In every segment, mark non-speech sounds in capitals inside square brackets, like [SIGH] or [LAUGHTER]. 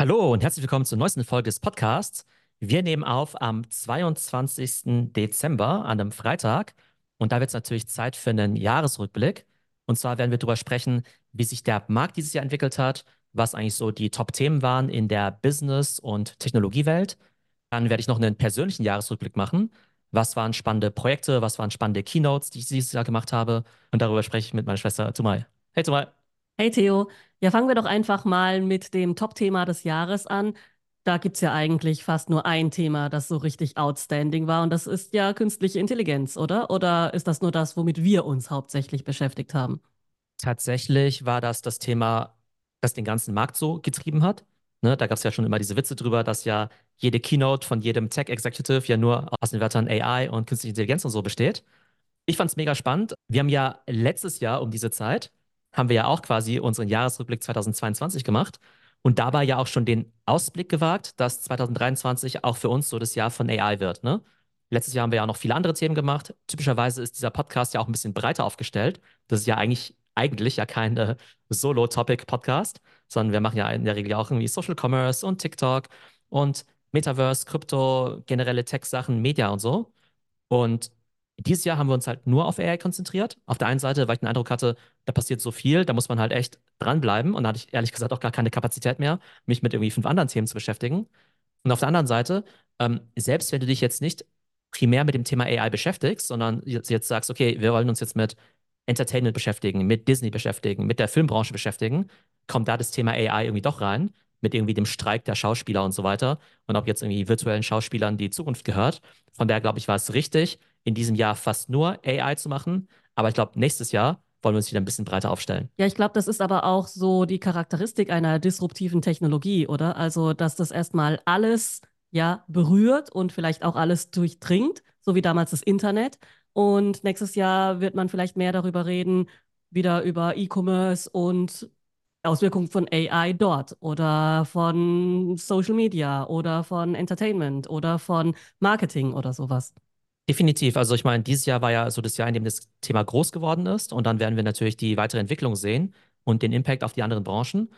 Hallo und herzlich willkommen zur neuesten Folge des Podcasts. Wir nehmen auf am 22. Dezember, an einem Freitag. Und da wird es natürlich Zeit für einen Jahresrückblick. Und zwar werden wir darüber sprechen, wie sich der Markt dieses Jahr entwickelt hat, was eigentlich so die Top-Themen waren in der Business- und Technologiewelt. Dann werde ich noch einen persönlichen Jahresrückblick machen. Was waren spannende Projekte, was waren spannende Keynotes, die ich dieses Jahr gemacht habe. Und darüber spreche ich mit meiner Schwester Tumai. Hey Tumai. Hey Theo, ja, fangen wir doch einfach mal mit dem Top-Thema des Jahres an. Da gibt es ja eigentlich fast nur ein Thema, das so richtig outstanding war, und das ist ja künstliche Intelligenz, oder? Oder ist das nur das, womit wir uns hauptsächlich beschäftigt haben? Tatsächlich war das das Thema, das den ganzen Markt so getrieben hat. Ne, da gab es ja schon immer diese Witze drüber, dass ja jede Keynote von jedem Tech-Executive ja nur aus den Wörtern AI und künstliche Intelligenz und so besteht. Ich fand es mega spannend. Wir haben ja letztes Jahr um diese Zeit, haben wir ja auch quasi unseren Jahresrückblick 2022 gemacht und dabei ja auch schon den Ausblick gewagt, dass 2023 auch für uns so das Jahr von AI wird. Ne? Letztes Jahr haben wir ja auch noch viele andere Themen gemacht. Typischerweise ist dieser Podcast ja auch ein bisschen breiter aufgestellt. Das ist ja eigentlich, eigentlich ja kein äh, Solo-Topic-Podcast, sondern wir machen ja in der Regel auch irgendwie Social Commerce und TikTok und Metaverse, Krypto, generelle Tech-Sachen, Media und so. Und dieses Jahr haben wir uns halt nur auf AI konzentriert. Auf der einen Seite, weil ich den Eindruck hatte, da passiert so viel, da muss man halt echt dranbleiben. Und da hatte ich ehrlich gesagt auch gar keine Kapazität mehr, mich mit irgendwie fünf anderen Themen zu beschäftigen. Und auf der anderen Seite, ähm, selbst wenn du dich jetzt nicht primär mit dem Thema AI beschäftigst, sondern jetzt, jetzt sagst, okay, wir wollen uns jetzt mit Entertainment beschäftigen, mit Disney beschäftigen, mit der Filmbranche beschäftigen, kommt da das Thema AI irgendwie doch rein, mit irgendwie dem Streik der Schauspieler und so weiter. Und ob jetzt irgendwie virtuellen Schauspielern die Zukunft gehört. Von daher glaube ich, war es richtig, in diesem Jahr fast nur AI zu machen. Aber ich glaube, nächstes Jahr wollen wir uns wieder ein bisschen breiter aufstellen. Ja, ich glaube, das ist aber auch so die Charakteristik einer disruptiven Technologie, oder? Also, dass das erstmal alles ja berührt und vielleicht auch alles durchdringt, so wie damals das Internet. Und nächstes Jahr wird man vielleicht mehr darüber reden, wieder über E-Commerce und Auswirkungen von AI dort oder von Social Media oder von Entertainment oder von Marketing oder sowas. Definitiv. Also ich meine, dieses Jahr war ja so das Jahr, in dem das Thema groß geworden ist. Und dann werden wir natürlich die weitere Entwicklung sehen und den Impact auf die anderen Branchen.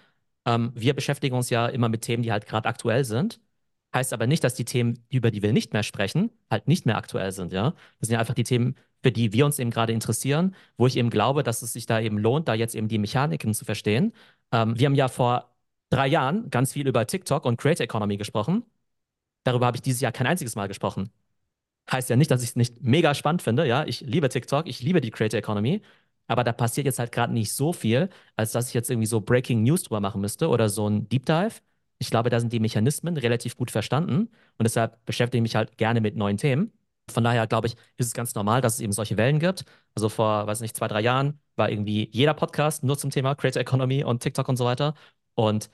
Ähm, wir beschäftigen uns ja immer mit Themen, die halt gerade aktuell sind. Heißt aber nicht, dass die Themen, über die wir nicht mehr sprechen, halt nicht mehr aktuell sind, ja. Das sind ja einfach die Themen, für die wir uns eben gerade interessieren, wo ich eben glaube, dass es sich da eben lohnt, da jetzt eben die Mechaniken zu verstehen. Ähm, wir haben ja vor drei Jahren ganz viel über TikTok und Creator Economy gesprochen. Darüber habe ich dieses Jahr kein einziges Mal gesprochen. Heißt ja nicht, dass ich es nicht mega spannend finde, ja. Ich liebe TikTok, ich liebe die Creator Economy. Aber da passiert jetzt halt gerade nicht so viel, als dass ich jetzt irgendwie so Breaking News drüber machen müsste oder so ein Deep Dive. Ich glaube, da sind die Mechanismen relativ gut verstanden und deshalb beschäftige ich mich halt gerne mit neuen Themen. Von daher glaube ich, ist es ganz normal, dass es eben solche Wellen gibt. Also vor, weiß nicht, zwei, drei Jahren war irgendwie jeder Podcast nur zum Thema Creator Economy und TikTok und so weiter. Und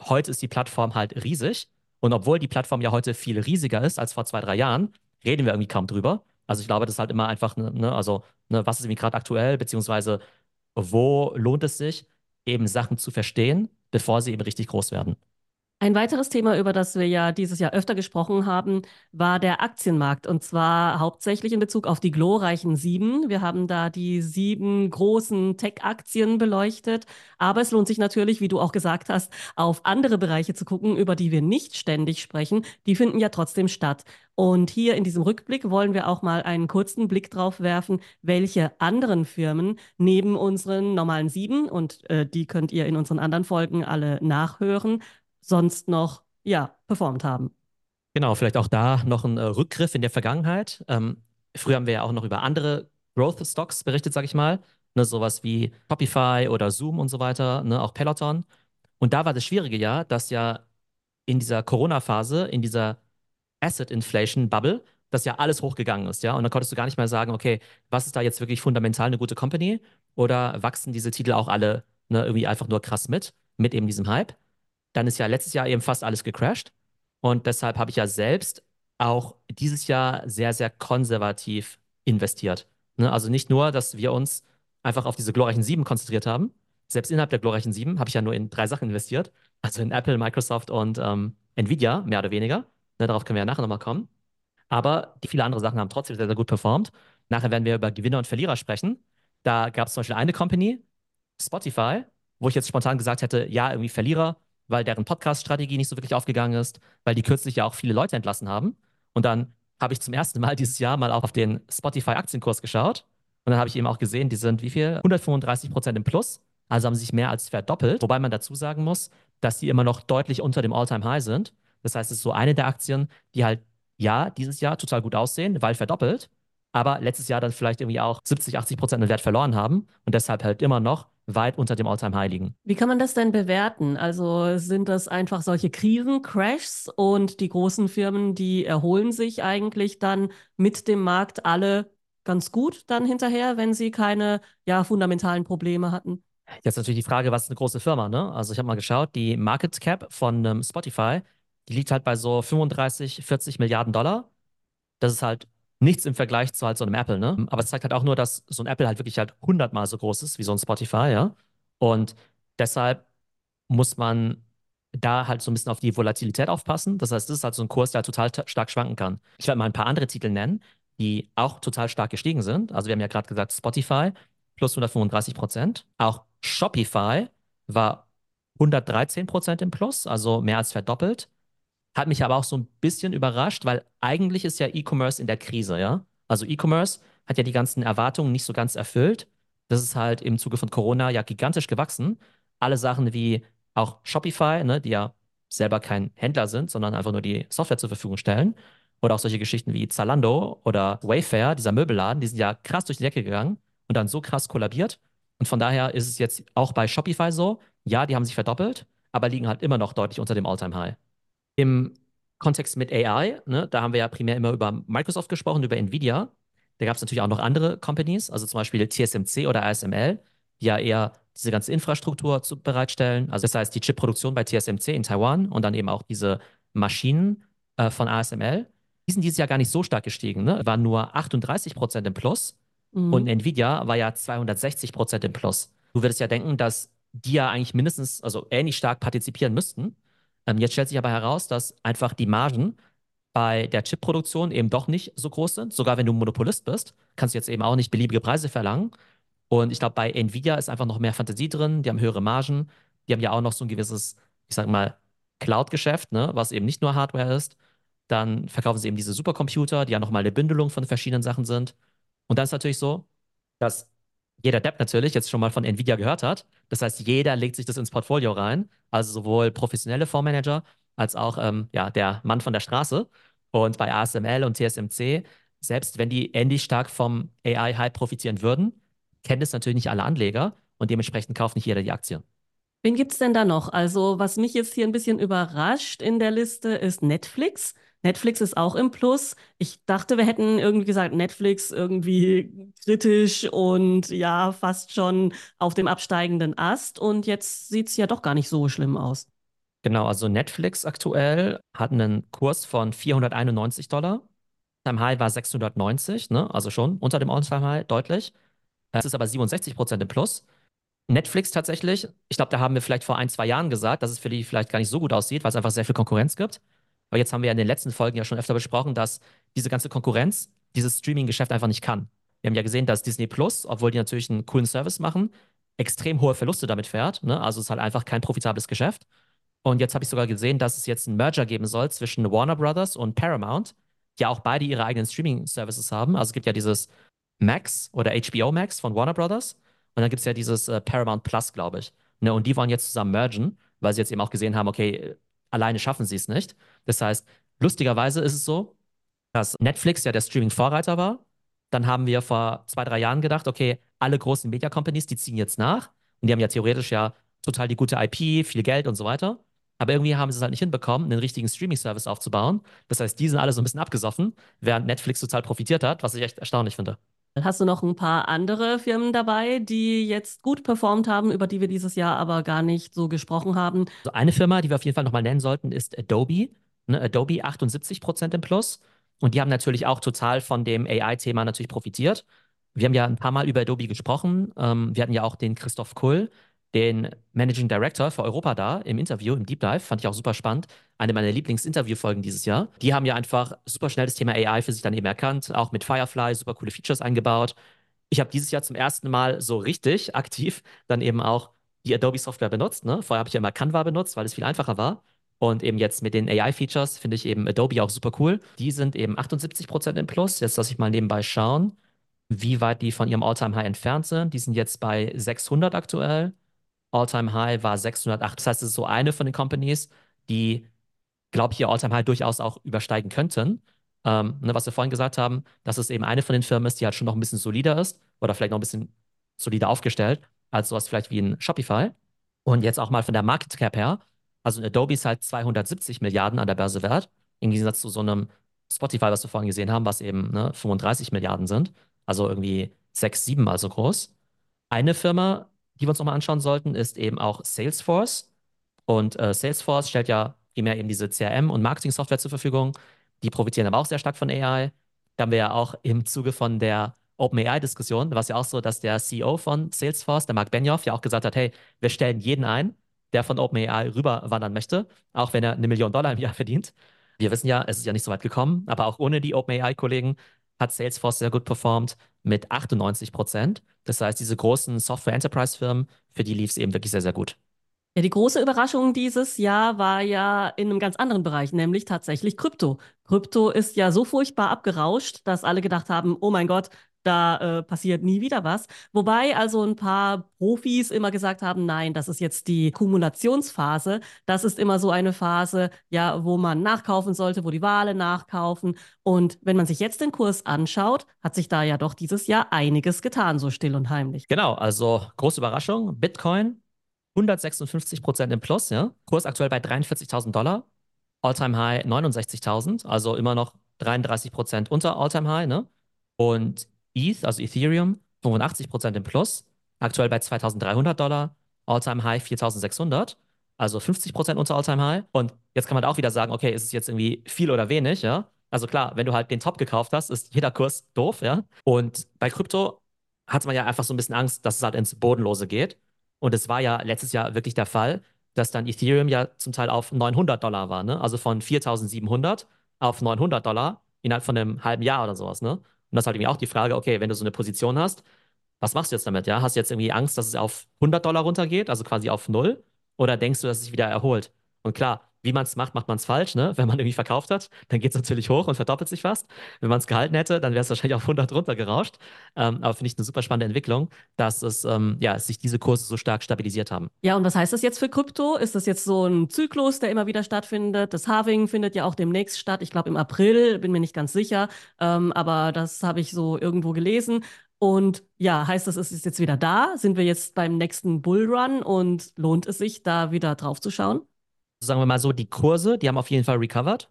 heute ist die Plattform halt riesig. Und obwohl die Plattform ja heute viel riesiger ist als vor zwei, drei Jahren, reden wir irgendwie kaum drüber. Also ich glaube, das ist halt immer einfach, ne, ne also ne, was ist irgendwie gerade aktuell, beziehungsweise wo lohnt es sich, eben Sachen zu verstehen, bevor sie eben richtig groß werden. Ein weiteres Thema, über das wir ja dieses Jahr öfter gesprochen haben, war der Aktienmarkt. Und zwar hauptsächlich in Bezug auf die glorreichen Sieben. Wir haben da die sieben großen Tech-Aktien beleuchtet. Aber es lohnt sich natürlich, wie du auch gesagt hast, auf andere Bereiche zu gucken, über die wir nicht ständig sprechen. Die finden ja trotzdem statt. Und hier in diesem Rückblick wollen wir auch mal einen kurzen Blick drauf werfen, welche anderen Firmen neben unseren normalen Sieben, und äh, die könnt ihr in unseren anderen Folgen alle nachhören, sonst noch ja, performt haben. Genau, vielleicht auch da noch ein äh, Rückgriff in der Vergangenheit. Ähm, früher haben wir ja auch noch über andere Growth Stocks berichtet, sag ich mal. Ne, sowas wie Shopify oder Zoom und so weiter, ne, auch Peloton. Und da war das Schwierige ja, dass ja in dieser Corona-Phase, in dieser Asset Inflation Bubble, dass ja alles hochgegangen ist, ja. Und dann konntest du gar nicht mehr sagen, okay, was ist da jetzt wirklich fundamental eine gute Company? Oder wachsen diese Titel auch alle ne, irgendwie einfach nur krass mit, mit eben diesem Hype? Dann ist ja letztes Jahr eben fast alles gecrashed. Und deshalb habe ich ja selbst auch dieses Jahr sehr, sehr konservativ investiert. Ne? Also nicht nur, dass wir uns einfach auf diese glorreichen Sieben konzentriert haben. Selbst innerhalb der glorreichen Sieben habe ich ja nur in drei Sachen investiert. Also in Apple, Microsoft und ähm, Nvidia, mehr oder weniger. Ne, darauf können wir ja nachher nochmal kommen. Aber die viele andere Sachen haben trotzdem sehr, sehr gut performt. Nachher werden wir über Gewinner und Verlierer sprechen. Da gab es zum Beispiel eine Company, Spotify, wo ich jetzt spontan gesagt hätte, ja, irgendwie Verlierer, weil deren Podcast-Strategie nicht so wirklich aufgegangen ist, weil die kürzlich ja auch viele Leute entlassen haben. Und dann habe ich zum ersten Mal [LAUGHS] dieses Jahr mal auch auf den Spotify-Aktienkurs geschaut. Und dann habe ich eben auch gesehen, die sind wie viel? 135 Prozent im Plus. Also haben sie sich mehr als verdoppelt. Wobei man dazu sagen muss, dass die immer noch deutlich unter dem All-Time-High sind. Das heißt, es ist so eine der Aktien, die halt, ja, dieses Jahr total gut aussehen, weil verdoppelt, aber letztes Jahr dann vielleicht irgendwie auch 70, 80 Prozent an Wert verloren haben und deshalb halt immer noch weit unter dem All-Time-High liegen. Wie kann man das denn bewerten? Also sind das einfach solche Krisen, Crashs und die großen Firmen, die erholen sich eigentlich dann mit dem Markt alle ganz gut dann hinterher, wenn sie keine ja, fundamentalen Probleme hatten? Jetzt natürlich die Frage, was ist eine große Firma, ne? Also ich habe mal geschaut, die Market Cap von ähm, Spotify, die liegt halt bei so 35, 40 Milliarden Dollar. Das ist halt nichts im Vergleich zu halt so einem Apple, ne? Aber es zeigt halt auch nur, dass so ein Apple halt wirklich halt hundertmal so groß ist wie so ein Spotify, ja? Und deshalb muss man da halt so ein bisschen auf die Volatilität aufpassen. Das heißt, das ist halt so ein Kurs, der halt total stark schwanken kann. Ich werde mal ein paar andere Titel nennen, die auch total stark gestiegen sind. Also wir haben ja gerade gesagt, Spotify plus 135 Prozent. Auch Shopify war 113 Prozent im Plus, also mehr als verdoppelt. Hat mich aber auch so ein bisschen überrascht, weil eigentlich ist ja E-Commerce in der Krise, ja. Also E-Commerce hat ja die ganzen Erwartungen nicht so ganz erfüllt. Das ist halt im Zuge von Corona ja gigantisch gewachsen. Alle Sachen wie auch Shopify, ne, die ja selber kein Händler sind, sondern einfach nur die Software zur Verfügung stellen. Oder auch solche Geschichten wie Zalando oder Wayfair, dieser Möbelladen, die sind ja krass durch die Decke gegangen und dann so krass kollabiert. Und von daher ist es jetzt auch bei Shopify so, ja, die haben sich verdoppelt, aber liegen halt immer noch deutlich unter dem All-Time-High. Im Kontext mit AI, ne, da haben wir ja primär immer über Microsoft gesprochen, über Nvidia. Da gab es natürlich auch noch andere Companies, also zum Beispiel TSMC oder ASML, die ja eher diese ganze Infrastruktur zu, bereitstellen. Also das heißt, die Chipproduktion bei TSMC in Taiwan und dann eben auch diese Maschinen äh, von ASML. Die sind dieses Jahr gar nicht so stark gestiegen, ne? Waren nur 38 Prozent im Plus. Mhm. Und Nvidia war ja 260 Prozent im Plus. Du würdest ja denken, dass die ja eigentlich mindestens, also ähnlich stark partizipieren müssten. Ähm, jetzt stellt sich aber heraus, dass einfach die Margen bei der Chipproduktion eben doch nicht so groß sind. Sogar wenn du Monopolist bist, kannst du jetzt eben auch nicht beliebige Preise verlangen. Und ich glaube, bei Nvidia ist einfach noch mehr Fantasie drin. Die haben höhere Margen. Die haben ja auch noch so ein gewisses, ich sag mal, Cloud-Geschäft, ne, was eben nicht nur Hardware ist. Dann verkaufen sie eben diese Supercomputer, die ja nochmal eine Bündelung von verschiedenen Sachen sind. Und dann ist natürlich so, dass jeder Depp natürlich jetzt schon mal von Nvidia gehört hat. Das heißt, jeder legt sich das ins Portfolio rein. Also sowohl professionelle Fondsmanager als auch ähm, ja, der Mann von der Straße. Und bei ASML und TSMC, selbst wenn die ähnlich stark vom AI-Hype profitieren würden, kennen es natürlich nicht alle Anleger und dementsprechend kauft nicht jeder die Aktien. Wen gibt es denn da noch? Also, was mich jetzt hier ein bisschen überrascht in der Liste ist Netflix. Netflix ist auch im Plus. Ich dachte, wir hätten irgendwie gesagt, Netflix irgendwie kritisch und ja, fast schon auf dem absteigenden Ast. Und jetzt sieht es ja doch gar nicht so schlimm aus. Genau, also Netflix aktuell hat einen Kurs von 491 Dollar. Time High war 690, ne? also schon unter dem All-Time High deutlich. Es ist aber 67 Prozent im Plus. Netflix tatsächlich, ich glaube, da haben wir vielleicht vor ein, zwei Jahren gesagt, dass es für die vielleicht gar nicht so gut aussieht, weil es einfach sehr viel Konkurrenz gibt. Aber jetzt haben wir ja in den letzten Folgen ja schon öfter besprochen, dass diese ganze Konkurrenz dieses Streaming-Geschäft einfach nicht kann. Wir haben ja gesehen, dass Disney Plus, obwohl die natürlich einen coolen Service machen, extrem hohe Verluste damit fährt. Ne? Also es ist halt einfach kein profitables Geschäft. Und jetzt habe ich sogar gesehen, dass es jetzt einen Merger geben soll zwischen Warner Brothers und Paramount, die auch beide ihre eigenen Streaming-Services haben. Also es gibt ja dieses Max oder HBO Max von Warner Brothers. Und dann gibt es ja dieses äh, Paramount Plus, glaube ich. Ne? Und die wollen jetzt zusammen mergen, weil sie jetzt eben auch gesehen haben, okay, alleine schaffen sie es nicht. Das heißt, lustigerweise ist es so, dass Netflix ja der Streaming-Vorreiter war. Dann haben wir vor zwei, drei Jahren gedacht, okay, alle großen Media-Companies, die ziehen jetzt nach. Und die haben ja theoretisch ja total die gute IP, viel Geld und so weiter. Aber irgendwie haben sie es halt nicht hinbekommen, einen richtigen Streaming-Service aufzubauen. Das heißt, die sind alle so ein bisschen abgesoffen, während Netflix total profitiert hat, was ich echt erstaunlich finde. Hast du noch ein paar andere Firmen dabei, die jetzt gut performt haben, über die wir dieses Jahr aber gar nicht so gesprochen haben? Also eine Firma, die wir auf jeden Fall nochmal nennen sollten, ist Adobe. Ne, Adobe 78 Prozent im Plus. Und die haben natürlich auch total von dem AI-Thema natürlich profitiert. Wir haben ja ein paar Mal über Adobe gesprochen. Ähm, wir hatten ja auch den Christoph Kull, den Managing Director für Europa da im Interview, im Deep Dive. Fand ich auch super spannend. Eine meiner Lieblingsinterviewfolgen dieses Jahr. Die haben ja einfach super schnell das Thema AI für sich dann eben erkannt, auch mit Firefly super coole Features eingebaut. Ich habe dieses Jahr zum ersten Mal so richtig aktiv dann eben auch die Adobe-Software benutzt. Ne? Vorher habe ich ja immer Canva benutzt, weil es viel einfacher war. Und eben jetzt mit den AI-Features finde ich eben Adobe auch super cool. Die sind eben 78% im Plus. Jetzt lasse ich mal nebenbei schauen, wie weit die von ihrem All-Time-High entfernt sind. Die sind jetzt bei 600 aktuell. All-Time-High war 608. Das heißt, es ist so eine von den Companies, die, glaube ich, ihr All-Time-High durchaus auch übersteigen könnten. Ähm, ne, was wir vorhin gesagt haben, dass es eben eine von den Firmen ist, die halt schon noch ein bisschen solider ist oder vielleicht noch ein bisschen solider aufgestellt als sowas vielleicht wie ein Shopify. Und jetzt auch mal von der Market Cap her. Also Adobe ist halt 270 Milliarden an der Börse wert, im Gegensatz zu so einem Spotify, was wir vorhin gesehen haben, was eben ne, 35 Milliarden sind. Also irgendwie sechs, sieben Mal so groß. Eine Firma, die wir uns nochmal anschauen sollten, ist eben auch Salesforce. Und äh, Salesforce stellt ja primär eben diese CRM- und Marketing-Software zur Verfügung. Die profitieren aber auch sehr stark von AI. Da haben wir ja auch im Zuge von der OpenAI-Diskussion, war es ja auch so, dass der CEO von Salesforce, der Mark Benioff, ja auch gesagt hat, hey, wir stellen jeden ein, der von OpenAI rüberwandern möchte, auch wenn er eine Million Dollar im Jahr verdient. Wir wissen ja, es ist ja nicht so weit gekommen, aber auch ohne die OpenAI-Kollegen hat Salesforce sehr gut performt mit 98 Prozent. Das heißt, diese großen Software-Enterprise-Firmen, für die lief es eben wirklich sehr, sehr gut. Ja, die große Überraschung dieses Jahr war ja in einem ganz anderen Bereich, nämlich tatsächlich Krypto. Krypto ist ja so furchtbar abgerauscht, dass alle gedacht haben, oh mein Gott, da äh, passiert nie wieder was. Wobei also ein paar Profis immer gesagt haben, nein, das ist jetzt die Kumulationsphase. Das ist immer so eine Phase, ja, wo man nachkaufen sollte, wo die Wale nachkaufen. Und wenn man sich jetzt den Kurs anschaut, hat sich da ja doch dieses Jahr einiges getan, so still und heimlich. Genau, also große Überraschung. Bitcoin 156 Prozent im Plus, ja. Kurs aktuell bei 43.000 Dollar. Alltime High 69.000, also immer noch 33 Prozent unter Alltime High, ne? Und ETH, also Ethereum, 85% im Plus, aktuell bei 2300 Dollar, All-Time High 4600, also 50% unter All-Time High. Und jetzt kann man auch wieder sagen, okay, ist es jetzt irgendwie viel oder wenig, ja? Also klar, wenn du halt den Top gekauft hast, ist jeder Kurs doof, ja? Und bei Krypto hat man ja einfach so ein bisschen Angst, dass es halt ins Bodenlose geht. Und es war ja letztes Jahr wirklich der Fall, dass dann Ethereum ja zum Teil auf 900 Dollar war, ne? Also von 4700 auf 900 Dollar innerhalb von einem halben Jahr oder sowas, ne? Und das ist halt irgendwie auch die Frage, okay, wenn du so eine Position hast, was machst du jetzt damit? Ja? Hast du jetzt irgendwie Angst, dass es auf 100 Dollar runtergeht, also quasi auf null? Oder denkst du, dass es sich wieder erholt? Und klar, wie man es macht, macht man es falsch. Ne? Wenn man irgendwie verkauft hat, dann geht es natürlich hoch und verdoppelt sich fast. Wenn man es gehalten hätte, dann wäre es wahrscheinlich auf 100 runtergerauscht. Ähm, aber finde ich eine super spannende Entwicklung, dass es, ähm, ja, sich diese Kurse so stark stabilisiert haben. Ja, und was heißt das jetzt für Krypto? Ist das jetzt so ein Zyklus, der immer wieder stattfindet? Das Halving findet ja auch demnächst statt. Ich glaube im April, bin mir nicht ganz sicher. Ähm, aber das habe ich so irgendwo gelesen. Und ja, heißt das, es ist jetzt wieder da? Sind wir jetzt beim nächsten Bullrun und lohnt es sich, da wieder drauf zu schauen? Sagen wir mal so, die Kurse, die haben auf jeden Fall recovered.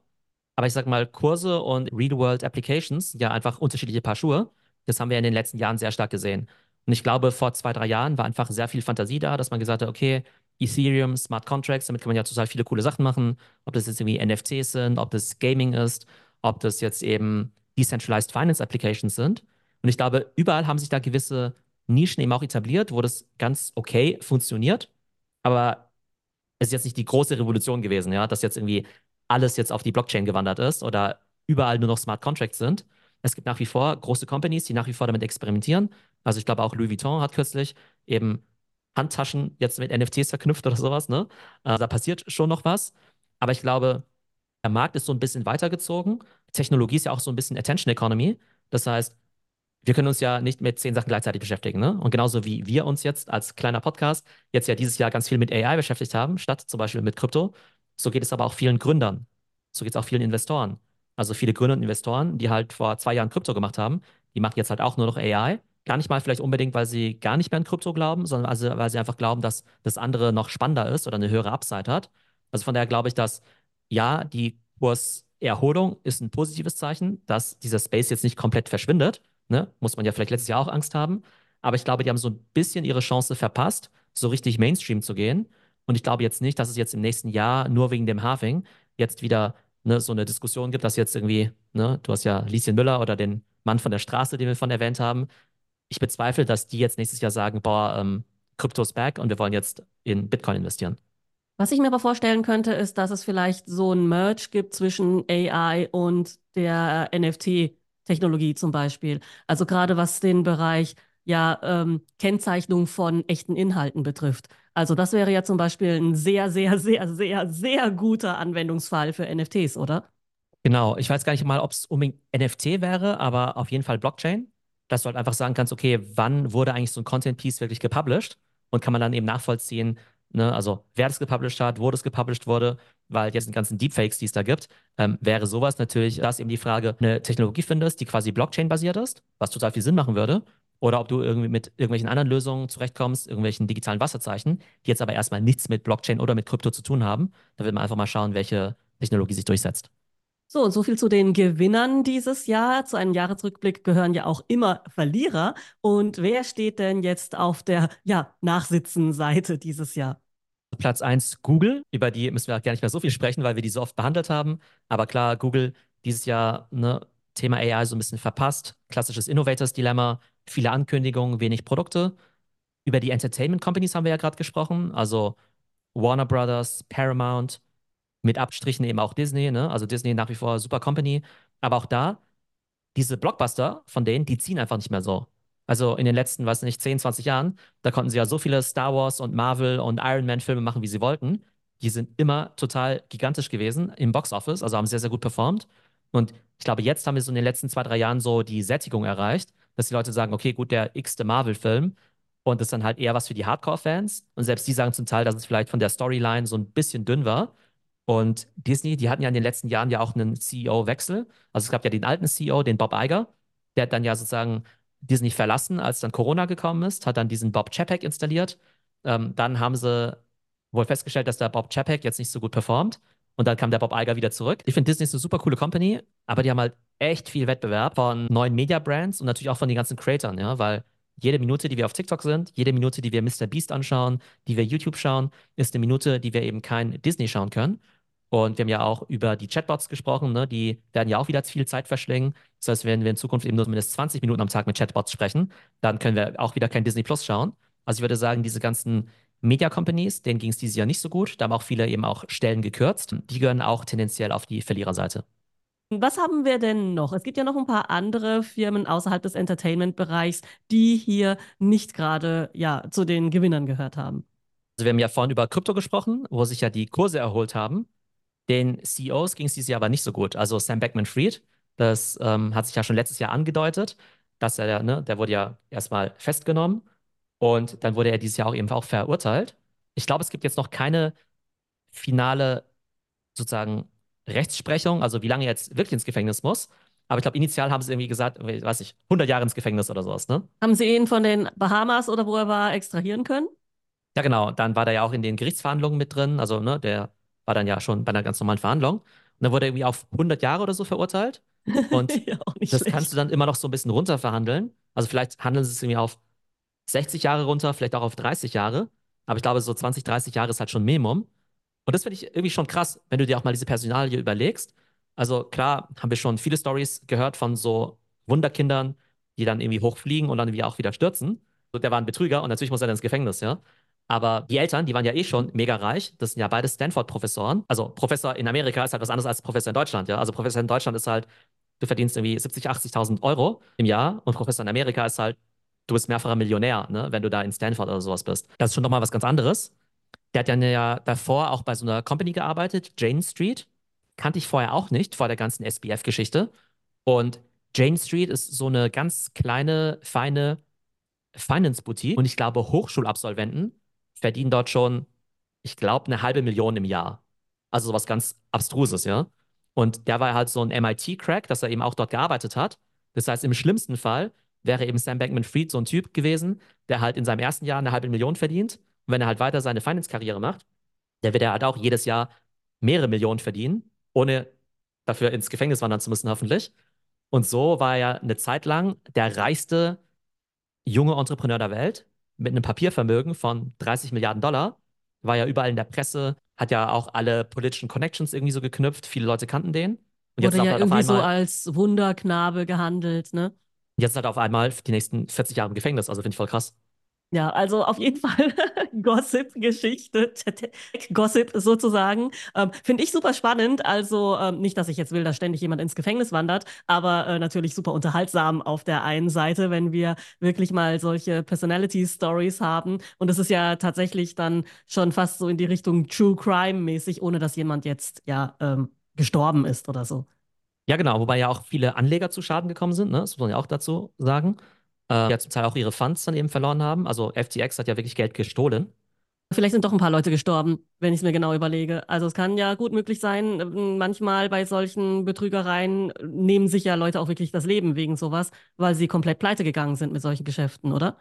Aber ich sag mal, Kurse und Real-World Applications, ja einfach unterschiedliche Paar Schuhe. Das haben wir in den letzten Jahren sehr stark gesehen. Und ich glaube, vor zwei, drei Jahren war einfach sehr viel Fantasie da, dass man gesagt hat, okay, Ethereum, Smart Contracts, damit kann man ja total viele coole Sachen machen. Ob das jetzt irgendwie NFTs sind, ob das Gaming ist, ob das jetzt eben Decentralized Finance Applications sind. Und ich glaube, überall haben sich da gewisse Nischen eben auch etabliert, wo das ganz okay funktioniert. Aber ist jetzt nicht die große Revolution gewesen, ja, dass jetzt irgendwie alles jetzt auf die Blockchain gewandert ist oder überall nur noch Smart Contracts sind. Es gibt nach wie vor große Companies, die nach wie vor damit experimentieren. Also ich glaube auch Louis Vuitton hat kürzlich eben Handtaschen jetzt mit NFTs verknüpft oder sowas, ne? Also da passiert schon noch was. Aber ich glaube, der Markt ist so ein bisschen weitergezogen. Technologie ist ja auch so ein bisschen Attention Economy. Das heißt, wir können uns ja nicht mit zehn Sachen gleichzeitig beschäftigen. Ne? Und genauso wie wir uns jetzt als kleiner Podcast jetzt ja dieses Jahr ganz viel mit AI beschäftigt haben, statt zum Beispiel mit Krypto, so geht es aber auch vielen Gründern. So geht es auch vielen Investoren. Also viele Gründer und Investoren, die halt vor zwei Jahren Krypto gemacht haben, die machen jetzt halt auch nur noch AI. Gar nicht mal vielleicht unbedingt, weil sie gar nicht mehr an Krypto glauben, sondern also, weil sie einfach glauben, dass das andere noch spannender ist oder eine höhere Upside hat. Also von daher glaube ich, dass ja, die Kurserholung ist ein positives Zeichen, dass dieser Space jetzt nicht komplett verschwindet, Ne? Muss man ja vielleicht letztes Jahr auch Angst haben. Aber ich glaube, die haben so ein bisschen ihre Chance verpasst, so richtig Mainstream zu gehen. Und ich glaube jetzt nicht, dass es jetzt im nächsten Jahr nur wegen dem Halving jetzt wieder ne, so eine Diskussion gibt, dass jetzt irgendwie, ne, du hast ja Lieschen Müller oder den Mann von der Straße, den wir von erwähnt haben. Ich bezweifle, dass die jetzt nächstes Jahr sagen, boah, ähm, Crypto ist back und wir wollen jetzt in Bitcoin investieren. Was ich mir aber vorstellen könnte, ist, dass es vielleicht so ein Merge gibt zwischen AI und der NFT Technologie zum Beispiel. Also gerade was den Bereich ja, ähm, Kennzeichnung von echten Inhalten betrifft. Also das wäre ja zum Beispiel ein sehr, sehr, sehr, sehr, sehr guter Anwendungsfall für NFTs, oder? Genau, ich weiß gar nicht mal, ob es unbedingt NFT wäre, aber auf jeden Fall Blockchain, dass du halt einfach sagen kannst, okay, wann wurde eigentlich so ein Content-Piece wirklich gepublished und kann man dann eben nachvollziehen, ne, also wer das gepublished hat, wo das gepublished wurde, weil jetzt die ganzen Deepfakes, die es da gibt, ähm, wäre sowas natürlich, da ist eben die Frage, eine Technologie findest, die quasi Blockchain-basiert ist, was total viel Sinn machen würde, oder ob du irgendwie mit irgendwelchen anderen Lösungen zurechtkommst, irgendwelchen digitalen Wasserzeichen, die jetzt aber erstmal nichts mit Blockchain oder mit Krypto zu tun haben. Da will man einfach mal schauen, welche Technologie sich durchsetzt. So, und so viel zu den Gewinnern dieses Jahr. Zu einem Jahresrückblick gehören ja auch immer Verlierer. Und wer steht denn jetzt auf der ja, Nachsitzenseite dieses Jahr? Platz 1 Google, über die müssen wir auch gar nicht mehr so viel sprechen, weil wir die so oft behandelt haben. Aber klar, Google dieses Jahr ne, Thema AI so ein bisschen verpasst. Klassisches Innovators-Dilemma, viele Ankündigungen, wenig Produkte. Über die Entertainment Companies haben wir ja gerade gesprochen, also Warner Brothers, Paramount, mit Abstrichen eben auch Disney, ne? Also Disney nach wie vor super Company. Aber auch da, diese Blockbuster von denen, die ziehen einfach nicht mehr so. Also in den letzten, weiß nicht, 10, 20 Jahren, da konnten sie ja so viele Star Wars und Marvel und Iron Man Filme machen, wie sie wollten. Die sind immer total gigantisch gewesen im Box Office, also haben sehr, sehr gut performt. Und ich glaube, jetzt haben wir so in den letzten zwei, drei Jahren so die Sättigung erreicht, dass die Leute sagen, okay, gut, der x-te Marvel-Film und das ist dann halt eher was für die Hardcore-Fans. Und selbst die sagen zum Teil, dass es vielleicht von der Storyline so ein bisschen dünn war. Und Disney, die hatten ja in den letzten Jahren ja auch einen CEO-Wechsel. Also es gab ja den alten CEO, den Bob Iger, der hat dann ja sozusagen Disney verlassen, als dann Corona gekommen ist, hat dann diesen Bob Chapek installiert. Ähm, dann haben sie wohl festgestellt, dass der Bob Chapek jetzt nicht so gut performt. Und dann kam der Bob Iger wieder zurück. Ich finde, Disney ist eine super coole Company, aber die haben halt echt viel Wettbewerb von neuen Media-Brands und natürlich auch von den ganzen Creators, ja, weil jede Minute, die wir auf TikTok sind, jede Minute, die wir Mr. Beast anschauen, die wir YouTube schauen, ist eine Minute, die wir eben kein Disney schauen können. Und wir haben ja auch über die Chatbots gesprochen, ne? die werden ja auch wieder viel Zeit verschlingen. Das heißt, wenn wir in Zukunft eben nur mindestens 20 Minuten am Tag mit Chatbots sprechen, dann können wir auch wieder kein Disney Plus schauen. Also ich würde sagen, diese ganzen Media Companies, denen ging es dieses Jahr nicht so gut. Da haben auch viele eben auch Stellen gekürzt. Die gehören auch tendenziell auf die Verliererseite. Was haben wir denn noch? Es gibt ja noch ein paar andere Firmen außerhalb des Entertainment-Bereichs, die hier nicht gerade ja, zu den Gewinnern gehört haben. Also wir haben ja vorhin über Krypto gesprochen, wo sich ja die Kurse erholt haben. Den CEOs ging es dieses Jahr aber nicht so gut. Also Sam Beckman-Fried, das ähm, hat sich ja schon letztes Jahr angedeutet, dass er, ne, der wurde ja erstmal festgenommen und dann wurde er dieses Jahr auch eben auch verurteilt. Ich glaube, es gibt jetzt noch keine finale sozusagen Rechtsprechung, also wie lange er jetzt wirklich ins Gefängnis muss. Aber ich glaube, initial haben sie irgendwie gesagt, weiß ich, 100 Jahre ins Gefängnis oder sowas, ne? Haben sie ihn von den Bahamas oder wo er war extrahieren können? Ja, genau. Dann war der ja auch in den Gerichtsverhandlungen mit drin. Also, ne, der war dann ja schon bei einer ganz normalen Verhandlung. Und dann wurde er irgendwie auf 100 Jahre oder so verurteilt. [LAUGHS] Und ja, das schlecht. kannst du dann immer noch so ein bisschen runterverhandeln. Also vielleicht handeln sie es irgendwie auf 60 Jahre runter, vielleicht auch auf 30 Jahre. Aber ich glaube, so 20, 30 Jahre ist halt schon Minimum. Und das finde ich irgendwie schon krass, wenn du dir auch mal diese Personalie überlegst. Also klar, haben wir schon viele Stories gehört von so Wunderkindern, die dann irgendwie hochfliegen und dann irgendwie auch wieder stürzen. So, der war ein Betrüger und natürlich muss er dann ins Gefängnis, ja. Aber die Eltern, die waren ja eh schon mega reich. Das sind ja beide Stanford-Professoren. Also Professor in Amerika ist halt was anderes als Professor in Deutschland, ja. Also Professor in Deutschland ist halt, du verdienst irgendwie 70, 80.000 Euro im Jahr und Professor in Amerika ist halt, du bist mehrfacher Millionär, ne, wenn du da in Stanford oder sowas bist. Das ist schon nochmal was ganz anderes. Der hat ja davor auch bei so einer Company gearbeitet, Jane Street. Kannte ich vorher auch nicht, vor der ganzen SBF-Geschichte. Und Jane Street ist so eine ganz kleine, feine Finance-Boutique. Und ich glaube, Hochschulabsolventen verdienen dort schon, ich glaube, eine halbe Million im Jahr. Also sowas ganz Abstruses, ja. Und der war halt so ein MIT-Crack, dass er eben auch dort gearbeitet hat. Das heißt, im schlimmsten Fall wäre eben Sam Bankman-Fried so ein Typ gewesen, der halt in seinem ersten Jahr eine halbe Million verdient. Und wenn er halt weiter seine Finance-Karriere macht, der wird er halt auch jedes Jahr mehrere Millionen verdienen, ohne dafür ins Gefängnis wandern zu müssen, hoffentlich. Und so war er eine Zeit lang der reichste junge Entrepreneur der Welt mit einem Papiervermögen von 30 Milliarden Dollar, war ja überall in der Presse, hat ja auch alle politischen Connections irgendwie so geknüpft, viele Leute kannten den. Und jetzt Wurde ja halt irgendwie einmal, so als Wunderknabe gehandelt, ne? Jetzt ist halt auf einmal die nächsten 40 Jahre im Gefängnis, also finde ich voll krass. Ja, also auf jeden [LAUGHS] Fall Gossip-Geschichte, Gossip sozusagen. Ähm, Finde ich super spannend. Also ähm, nicht, dass ich jetzt will, dass ständig jemand ins Gefängnis wandert, aber äh, natürlich super unterhaltsam auf der einen Seite, wenn wir wirklich mal solche Personality-Stories haben. Und es ist ja tatsächlich dann schon fast so in die Richtung True Crime-mäßig, ohne dass jemand jetzt ja ähm, gestorben ist oder so. Ja, genau, wobei ja auch viele Anleger zu Schaden gekommen sind, ne? Das muss man ja auch dazu sagen. Äh, ja, zum Teil auch ihre Funds dann eben verloren haben. Also FTX hat ja wirklich Geld gestohlen. Vielleicht sind doch ein paar Leute gestorben, wenn ich es mir genau überlege. Also es kann ja gut möglich sein, ähm, manchmal bei solchen Betrügereien nehmen sich ja Leute auch wirklich das Leben wegen sowas, weil sie komplett pleite gegangen sind mit solchen Geschäften, oder?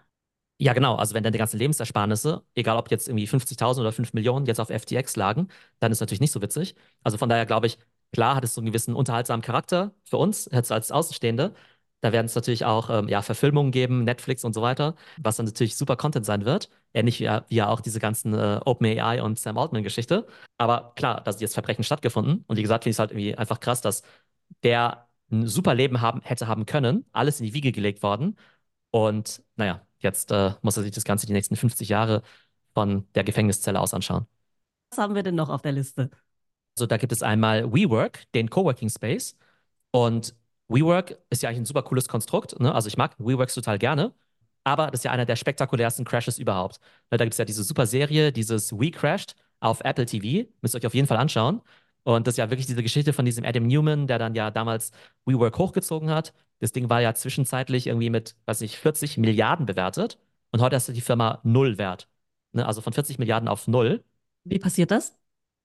Ja, genau. Also wenn deine ganzen Lebensersparnisse, egal ob jetzt irgendwie 50.000 oder 5 Millionen jetzt auf FTX lagen, dann ist natürlich nicht so witzig. Also von daher glaube ich, klar hat es so einen gewissen unterhaltsamen Charakter für uns, jetzt als Außenstehende. Da werden es natürlich auch ähm, ja, Verfilmungen geben, Netflix und so weiter, was dann natürlich super Content sein wird. Ähnlich wie, wie ja auch diese ganzen äh, OpenAI und Sam Altman-Geschichte. Aber klar, da sind jetzt Verbrechen stattgefunden. Und wie gesagt, finde ich es halt irgendwie einfach krass, dass der ein super Leben haben, hätte haben können, alles in die Wiege gelegt worden. Und naja, jetzt äh, muss er sich das Ganze die nächsten 50 Jahre von der Gefängniszelle aus anschauen. Was haben wir denn noch auf der Liste? Also da gibt es einmal WeWork, den Coworking Space. Und WeWork ist ja eigentlich ein super cooles Konstrukt. Ne? Also ich mag WeWorks total gerne. Aber das ist ja einer der spektakulärsten Crashes überhaupt. Ne, da gibt es ja diese super Serie, dieses We Crashed auf Apple TV. Müsst ihr euch auf jeden Fall anschauen. Und das ist ja wirklich diese Geschichte von diesem Adam Newman, der dann ja damals WeWork hochgezogen hat. Das Ding war ja zwischenzeitlich irgendwie mit, weiß nicht, 40 Milliarden bewertet. Und heute ist die Firma null wert. Ne? Also von 40 Milliarden auf null. Wie passiert das?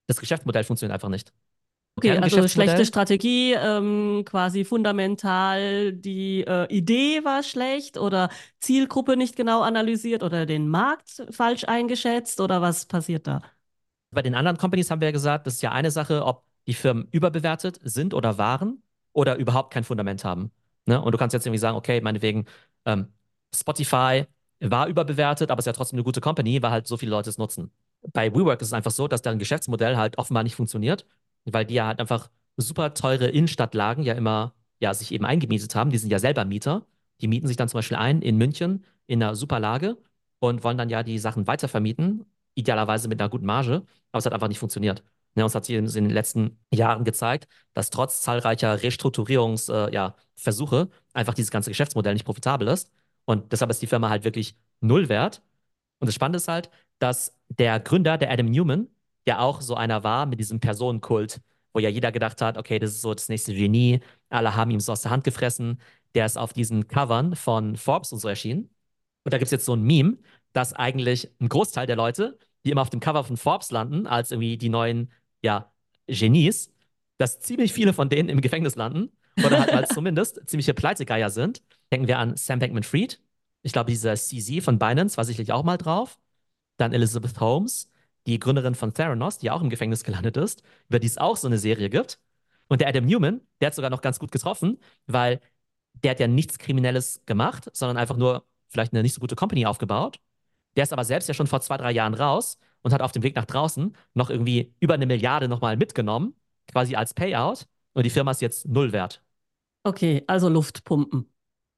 Das Geschäftsmodell funktioniert einfach nicht. Okay, also schlechte Strategie, ähm, quasi fundamental, die äh, Idee war schlecht oder Zielgruppe nicht genau analysiert oder den Markt falsch eingeschätzt oder was passiert da? Bei den anderen Companies haben wir ja gesagt, das ist ja eine Sache, ob die Firmen überbewertet sind oder waren oder überhaupt kein Fundament haben. Ne? Und du kannst jetzt irgendwie sagen, okay, meinetwegen, ähm, Spotify war überbewertet, aber es ist ja trotzdem eine gute Company, weil halt so viele Leute es nutzen. Bei WeWork ist es einfach so, dass deren Geschäftsmodell halt offenbar nicht funktioniert weil die ja halt einfach super teure Innenstadtlagen ja immer ja, sich eben eingemietet haben. Die sind ja selber Mieter. Die mieten sich dann zum Beispiel ein in München in einer super Lage und wollen dann ja die Sachen weitervermieten, idealerweise mit einer guten Marge, aber es hat einfach nicht funktioniert. Ja, uns hat sich in den letzten Jahren gezeigt, dass trotz zahlreicher Restrukturierungsversuche äh, ja, einfach dieses ganze Geschäftsmodell nicht profitabel ist. Und deshalb ist die Firma halt wirklich null wert. Und das Spannende ist halt, dass der Gründer, der Adam Newman, ja auch so einer war mit diesem Personenkult, wo ja jeder gedacht hat, okay, das ist so das nächste Genie, alle haben ihm so aus der Hand gefressen. Der ist auf diesen Covern von Forbes und so erschienen. Und da gibt es jetzt so ein Meme, dass eigentlich ein Großteil der Leute, die immer auf dem Cover von Forbes landen, als irgendwie die neuen, ja, Genies, dass ziemlich viele von denen im Gefängnis landen oder halt mal [LAUGHS] zumindest ziemliche Pleitegeier sind. Denken wir an Sam Bankman-Fried. Ich glaube, dieser CZ von Binance war sicherlich auch mal drauf. Dann Elizabeth Holmes, die Gründerin von Theranos, die auch im Gefängnis gelandet ist, über die es auch so eine Serie gibt. Und der Adam Newman, der hat sogar noch ganz gut getroffen, weil der hat ja nichts Kriminelles gemacht, sondern einfach nur vielleicht eine nicht so gute Company aufgebaut. Der ist aber selbst ja schon vor zwei, drei Jahren raus und hat auf dem Weg nach draußen noch irgendwie über eine Milliarde nochmal mitgenommen, quasi als Payout. Und die Firma ist jetzt null wert. Okay, also Luftpumpen.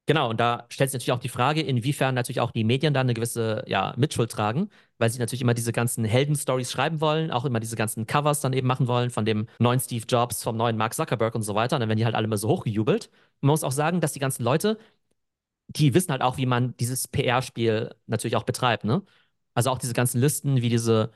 Genau, und da stellt sich natürlich auch die Frage, inwiefern natürlich auch die Medien da eine gewisse ja, Mitschuld tragen, weil sie natürlich immer diese ganzen Heldenstories schreiben wollen, auch immer diese ganzen Covers dann eben machen wollen von dem neuen Steve Jobs, vom neuen Mark Zuckerberg und so weiter. Und dann werden die halt alle immer so hochgejubelt. Man muss auch sagen, dass die ganzen Leute, die wissen halt auch, wie man dieses PR-Spiel natürlich auch betreibt. Ne? Also auch diese ganzen Listen, wie diese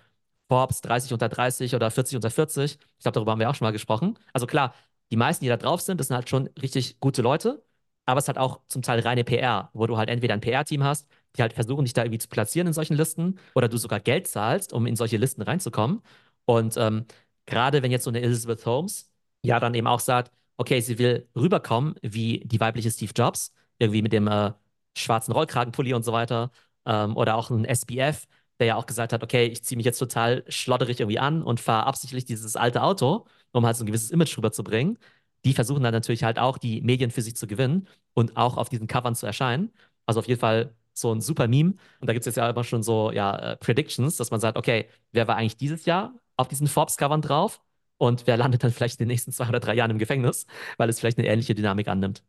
Forbes 30 unter 30 oder 40 unter 40. Ich glaube, darüber haben wir auch schon mal gesprochen. Also klar, die meisten, die da drauf sind, das sind halt schon richtig gute Leute aber es hat auch zum Teil reine PR, wo du halt entweder ein PR-Team hast, die halt versuchen, dich da irgendwie zu platzieren in solchen Listen, oder du sogar Geld zahlst, um in solche Listen reinzukommen. Und ähm, gerade wenn jetzt so eine Elizabeth Holmes ja dann eben auch sagt, okay, sie will rüberkommen wie die weibliche Steve Jobs, irgendwie mit dem äh, schwarzen Rollkragenpulli und so weiter, ähm, oder auch ein SBF, der ja auch gesagt hat, okay, ich ziehe mich jetzt total schlotterig irgendwie an und fahre absichtlich dieses alte Auto, um halt so ein gewisses Image rüberzubringen die versuchen dann natürlich halt auch, die Medien für sich zu gewinnen und auch auf diesen Covern zu erscheinen. Also auf jeden Fall so ein super Meme. Und da gibt es jetzt ja immer schon so ja, äh, Predictions, dass man sagt, okay, wer war eigentlich dieses Jahr auf diesen Forbes-Covern drauf? Und wer landet dann vielleicht in den nächsten [LAUGHS] zwei oder drei Jahren im Gefängnis, weil es vielleicht eine ähnliche Dynamik annimmt.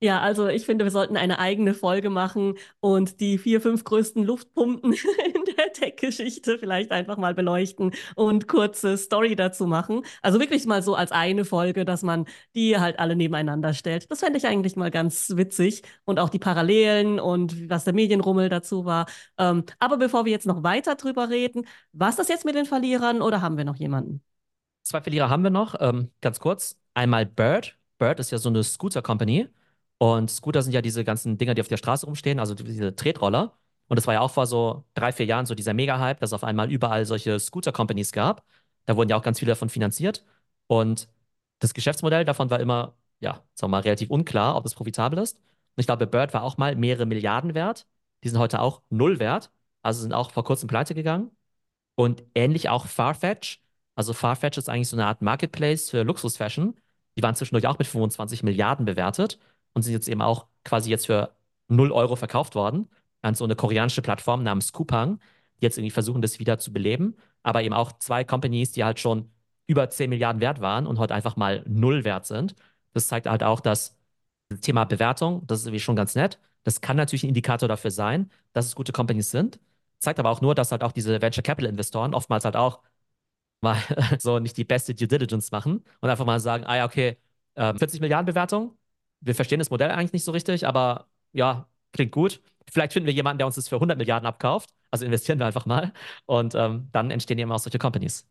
Ja, also ich finde, wir sollten eine eigene Folge machen und die vier, fünf größten Luftpumpen [LAUGHS] in [LAUGHS] Tech-Geschichte vielleicht einfach mal beleuchten und kurze Story dazu machen. Also wirklich mal so als eine Folge, dass man die halt alle nebeneinander stellt. Das fände ich eigentlich mal ganz witzig und auch die Parallelen und was der Medienrummel dazu war. Ähm, aber bevor wir jetzt noch weiter drüber reden, was das jetzt mit den Verlierern oder haben wir noch jemanden? Zwei Verlierer haben wir noch, ähm, ganz kurz. Einmal Bird. Bird ist ja so eine Scooter-Company. Und Scooter sind ja diese ganzen Dinger, die auf der Straße rumstehen, also diese Tretroller. Und es war ja auch vor so drei, vier Jahren so dieser Mega-Hype, dass es auf einmal überall solche Scooter-Companies gab. Da wurden ja auch ganz viele davon finanziert. Und das Geschäftsmodell davon war immer, ja, sagen wir mal, relativ unklar, ob es profitabel ist. Und ich glaube, Bird war auch mal mehrere Milliarden wert. Die sind heute auch null wert. Also sind auch vor kurzem pleite gegangen. Und ähnlich auch Farfetch. Also Farfetch ist eigentlich so eine Art Marketplace für Luxusfashion. Die waren zwischendurch auch mit 25 Milliarden bewertet und sind jetzt eben auch quasi jetzt für 0 Euro verkauft worden an so eine koreanische Plattform namens Coupang, die jetzt irgendwie versuchen, das wieder zu beleben. Aber eben auch zwei Companies, die halt schon über 10 Milliarden wert waren und heute einfach mal null wert sind. Das zeigt halt auch, dass das Thema Bewertung, das ist irgendwie schon ganz nett. Das kann natürlich ein Indikator dafür sein, dass es gute Companies sind. Zeigt aber auch nur, dass halt auch diese Venture Capital Investoren oftmals halt auch mal [LAUGHS] so nicht die beste Due Diligence machen und einfach mal sagen, ah ja, okay, 40 ähm, Milliarden Bewertung, wir verstehen das Modell eigentlich nicht so richtig, aber ja, klingt gut. Vielleicht finden wir jemanden, der uns das für 100 Milliarden abkauft. Also investieren wir einfach mal. Und ähm, dann entstehen eben auch solche Companies.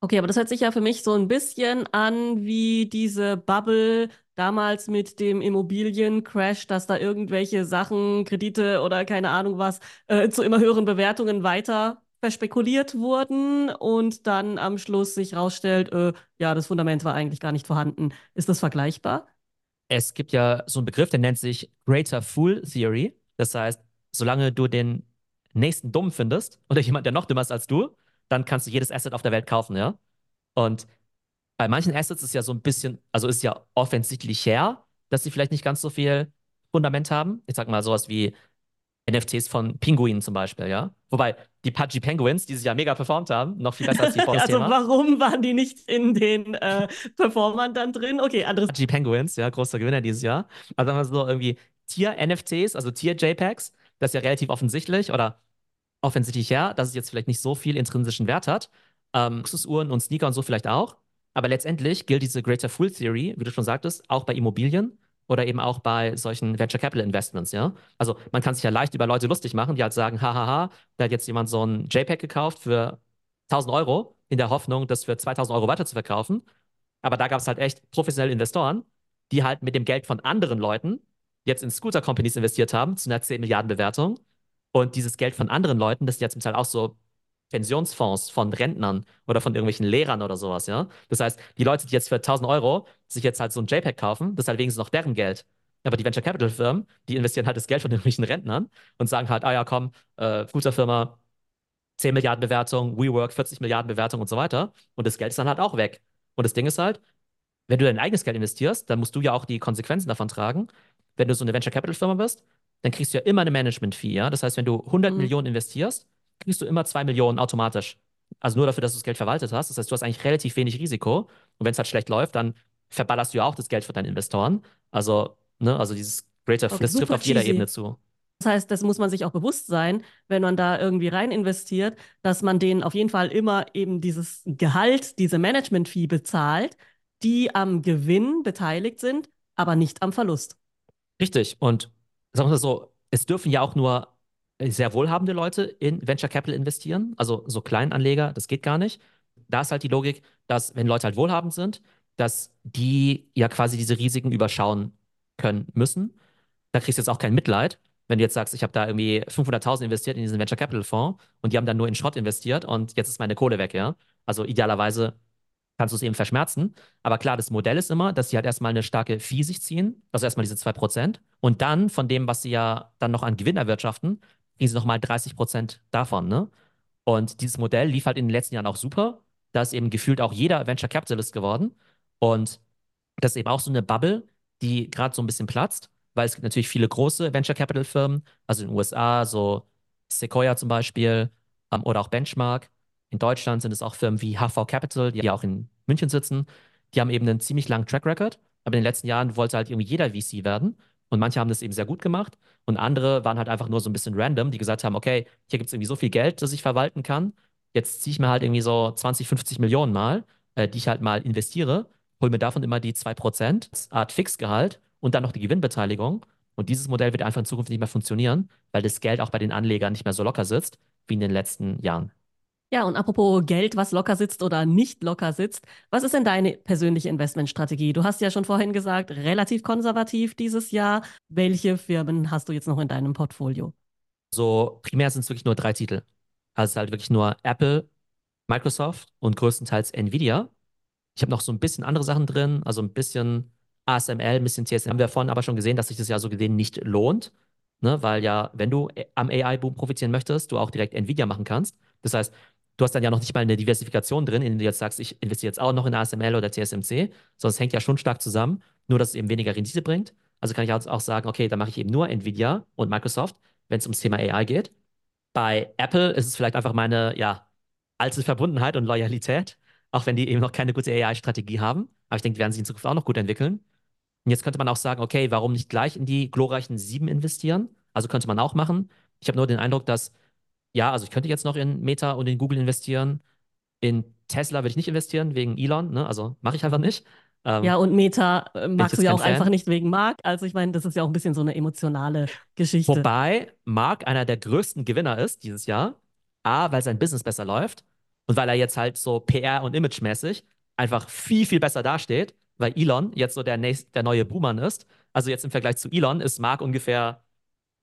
Okay, aber das hört sich ja für mich so ein bisschen an wie diese Bubble damals mit dem Immobiliencrash, dass da irgendwelche Sachen, Kredite oder keine Ahnung was, äh, zu immer höheren Bewertungen weiter verspekuliert wurden und dann am Schluss sich rausstellt, äh, ja, das Fundament war eigentlich gar nicht vorhanden. Ist das vergleichbar? Es gibt ja so einen Begriff, der nennt sich Greater Fool Theory. Das heißt, solange du den nächsten dumm findest oder jemand, der noch dümmer ist als du, dann kannst du jedes Asset auf der Welt kaufen, ja? Und bei manchen Assets ist ja so ein bisschen, also ist ja offensichtlich her, dass sie vielleicht nicht ganz so viel Fundament haben. Ich sag mal sowas wie NFTs von Pinguinen zum Beispiel, ja. Wobei die Pudgy Penguins dieses Jahr mega performt haben, noch viel besser als die [LAUGHS] vor Also warum waren die nicht in den äh, Performern dann drin? Okay, anderes. Pudgy Penguins, ja, großer Gewinner dieses Jahr. Also haben wir so irgendwie Tier-NFTs, also Tier-JPEGs, das ist ja relativ offensichtlich oder offensichtlich ja, dass es jetzt vielleicht nicht so viel intrinsischen Wert hat. Ähm, Luxusuhren und Sneaker und so vielleicht auch. Aber letztendlich gilt diese Greater Fool Theory, wie du schon sagtest, auch bei Immobilien oder eben auch bei solchen Venture Capital Investments, ja. Also man kann sich ja leicht über Leute lustig machen, die halt sagen, hahaha, da hat jetzt jemand so ein JPEG gekauft für 1000 Euro in der Hoffnung, das für 2000 Euro weiter zu verkaufen. Aber da gab es halt echt professionelle Investoren, die halt mit dem Geld von anderen Leuten jetzt in Scooter-Companies investiert haben, zu einer 10 Milliarden Bewertung. Und dieses Geld von anderen Leuten, das ist ja zum Teil auch so Pensionsfonds von Rentnern oder von irgendwelchen Lehrern oder sowas, ja. Das heißt, die Leute, die jetzt für 1000 Euro sich jetzt halt so ein JPEG kaufen, das ist halt wenigstens noch deren Geld. Aber die Venture Capital Firmen, die investieren halt das Geld von irgendwelchen Rentnern und sagen halt, ah ja, komm, äh, guter Firma, 10 Milliarden Bewertung, WeWork 40 Milliarden Bewertung und so weiter. Und das Geld ist dann halt auch weg. Und das Ding ist halt, wenn du dein eigenes Geld investierst, dann musst du ja auch die Konsequenzen davon tragen. Wenn du so eine Venture Capital Firma bist, dann kriegst du ja immer eine Management-Fee, ja. Das heißt, wenn du 100 mhm. Millionen investierst, kriegst du immer 2 Millionen automatisch. Also nur dafür, dass du das Geld verwaltet hast. Das heißt, du hast eigentlich relativ wenig Risiko. Und wenn es halt schlecht läuft, dann verballerst du ja auch das Geld für deine Investoren. Also, ne, also dieses Greater okay, das trifft auf jeder Ebene zu. Das heißt, das muss man sich auch bewusst sein, wenn man da irgendwie rein investiert, dass man denen auf jeden Fall immer eben dieses Gehalt, diese Management-Fee bezahlt, die am Gewinn beteiligt sind, aber nicht am Verlust. Richtig. Und sagen wir mal so, es dürfen ja auch nur sehr wohlhabende Leute in Venture Capital investieren, also so Kleinanleger, das geht gar nicht. Da ist halt die Logik, dass wenn Leute halt wohlhabend sind, dass die ja quasi diese Risiken überschauen können müssen. Da kriegst du jetzt auch kein Mitleid, wenn du jetzt sagst, ich habe da irgendwie 500.000 investiert in diesen Venture Capital Fonds und die haben dann nur in Schrott investiert und jetzt ist meine Kohle weg, ja. Also idealerweise kannst du es eben verschmerzen. Aber klar, das Modell ist immer, dass sie halt erstmal eine starke Fee sich ziehen, also erstmal diese 2%. Und dann von dem, was sie ja dann noch an Gewinn erwirtschaften, kriegen sie nochmal 30 Prozent davon, ne? Und dieses Modell lief halt in den letzten Jahren auch super. Da ist eben gefühlt auch jeder Venture Capitalist geworden. Und das ist eben auch so eine Bubble, die gerade so ein bisschen platzt, weil es gibt natürlich viele große Venture Capital Firmen, also in den USA, so Sequoia zum Beispiel ähm, oder auch Benchmark. In Deutschland sind es auch Firmen wie HV Capital, die ja auch in München sitzen. Die haben eben einen ziemlich langen Track Record, aber in den letzten Jahren wollte halt irgendwie jeder VC werden. Und manche haben das eben sehr gut gemacht und andere waren halt einfach nur so ein bisschen random, die gesagt haben, okay, hier gibt es irgendwie so viel Geld, das ich verwalten kann. Jetzt ziehe ich mir halt irgendwie so 20, 50 Millionen mal, äh, die ich halt mal investiere, hole mir davon immer die 2% als Art Fixgehalt und dann noch die Gewinnbeteiligung. Und dieses Modell wird einfach in Zukunft nicht mehr funktionieren, weil das Geld auch bei den Anlegern nicht mehr so locker sitzt wie in den letzten Jahren. Ja, und apropos Geld, was locker sitzt oder nicht locker sitzt, was ist denn deine persönliche Investmentstrategie? Du hast ja schon vorhin gesagt, relativ konservativ dieses Jahr. Welche Firmen hast du jetzt noch in deinem Portfolio? So primär sind es wirklich nur drei Titel. Also es ist halt wirklich nur Apple, Microsoft und größtenteils Nvidia. Ich habe noch so ein bisschen andere Sachen drin, also ein bisschen ASML, ein bisschen TSM. Haben wir vorhin aber schon gesehen, dass sich das ja so gesehen nicht lohnt, ne? weil ja, wenn du am AI-Boom profitieren möchtest, du auch direkt Nvidia machen kannst. Das heißt, du hast dann ja noch nicht mal eine Diversifikation drin, in der du jetzt sagst, ich investiere jetzt auch noch in ASML oder TSMC, es hängt ja schon stark zusammen, nur dass es eben weniger Rendite bringt. Also kann ich auch sagen, okay, dann mache ich eben nur Nvidia und Microsoft, wenn es ums Thema AI geht. Bei Apple ist es vielleicht einfach meine, ja, alte Verbundenheit und Loyalität, auch wenn die eben noch keine gute AI-Strategie haben. Aber ich denke, die werden sich in Zukunft auch noch gut entwickeln. Und jetzt könnte man auch sagen, okay, warum nicht gleich in die glorreichen sieben investieren? Also könnte man auch machen. Ich habe nur den Eindruck, dass ja, also ich könnte jetzt noch in Meta und in Google investieren. In Tesla würde ich nicht investieren, wegen Elon, ne? Also mache ich einfach nicht. Ähm, ja, und Meta äh, magst du ja auch Fan. einfach nicht wegen Mark. Also ich meine, das ist ja auch ein bisschen so eine emotionale Geschichte. Wobei Mark einer der größten Gewinner ist dieses Jahr. A, weil sein Business besser läuft und weil er jetzt halt so PR- und Image-mäßig einfach viel, viel besser dasteht, weil Elon jetzt so der, nächst, der neue Boomer ist. Also jetzt im Vergleich zu Elon ist Mark ungefähr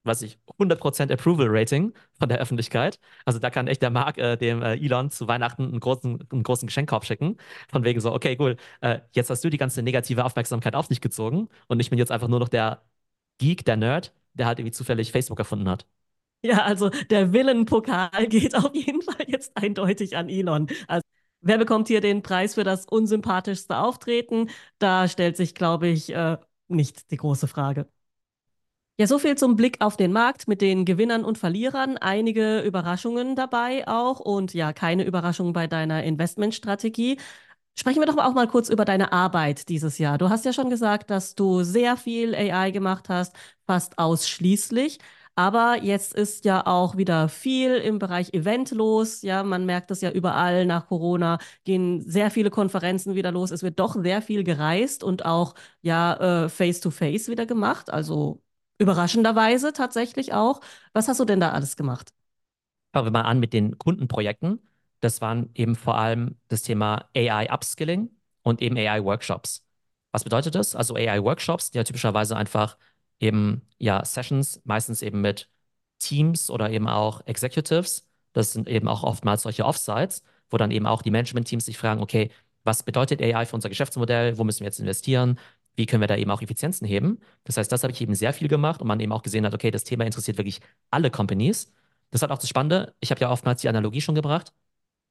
was ich, 100% Approval Rating von der Öffentlichkeit. Also da kann echt der Mark äh, dem äh, Elon zu Weihnachten einen großen, einen großen Geschenkkorb schicken. Von wegen so, okay, cool, äh, jetzt hast du die ganze negative Aufmerksamkeit auf dich gezogen und ich bin jetzt einfach nur noch der Geek, der Nerd, der halt irgendwie zufällig Facebook erfunden hat. Ja, also der Villenpokal [LAUGHS] geht auf jeden Fall jetzt eindeutig an Elon. Also wer bekommt hier den Preis für das unsympathischste Auftreten? Da stellt sich, glaube ich, äh, nicht die große Frage. Ja, so viel zum Blick auf den Markt mit den Gewinnern und Verlierern. Einige Überraschungen dabei auch und ja, keine Überraschungen bei deiner Investmentstrategie. Sprechen wir doch auch mal kurz über deine Arbeit dieses Jahr. Du hast ja schon gesagt, dass du sehr viel AI gemacht hast, fast ausschließlich. Aber jetzt ist ja auch wieder viel im Bereich Event los. Ja, man merkt das ja überall nach Corona, gehen sehr viele Konferenzen wieder los. Es wird doch sehr viel gereist und auch ja face-to-face -face wieder gemacht. Also Überraschenderweise tatsächlich auch. Was hast du denn da alles gemacht? Fangen wir mal an mit den Kundenprojekten. Das waren eben vor allem das Thema AI-Upskilling und eben AI-Workshops. Was bedeutet das? Also AI-Workshops, die ja typischerweise einfach eben ja Sessions, meistens eben mit Teams oder eben auch Executives. Das sind eben auch oftmals solche Offsites, wo dann eben auch die Management-Teams sich fragen, okay, was bedeutet AI für unser Geschäftsmodell? Wo müssen wir jetzt investieren? Wie können wir da eben auch Effizienzen heben. Das heißt, das habe ich eben sehr viel gemacht und man eben auch gesehen hat, okay, das Thema interessiert wirklich alle Companies. Das hat auch das Spannende, ich habe ja oftmals die Analogie schon gebracht,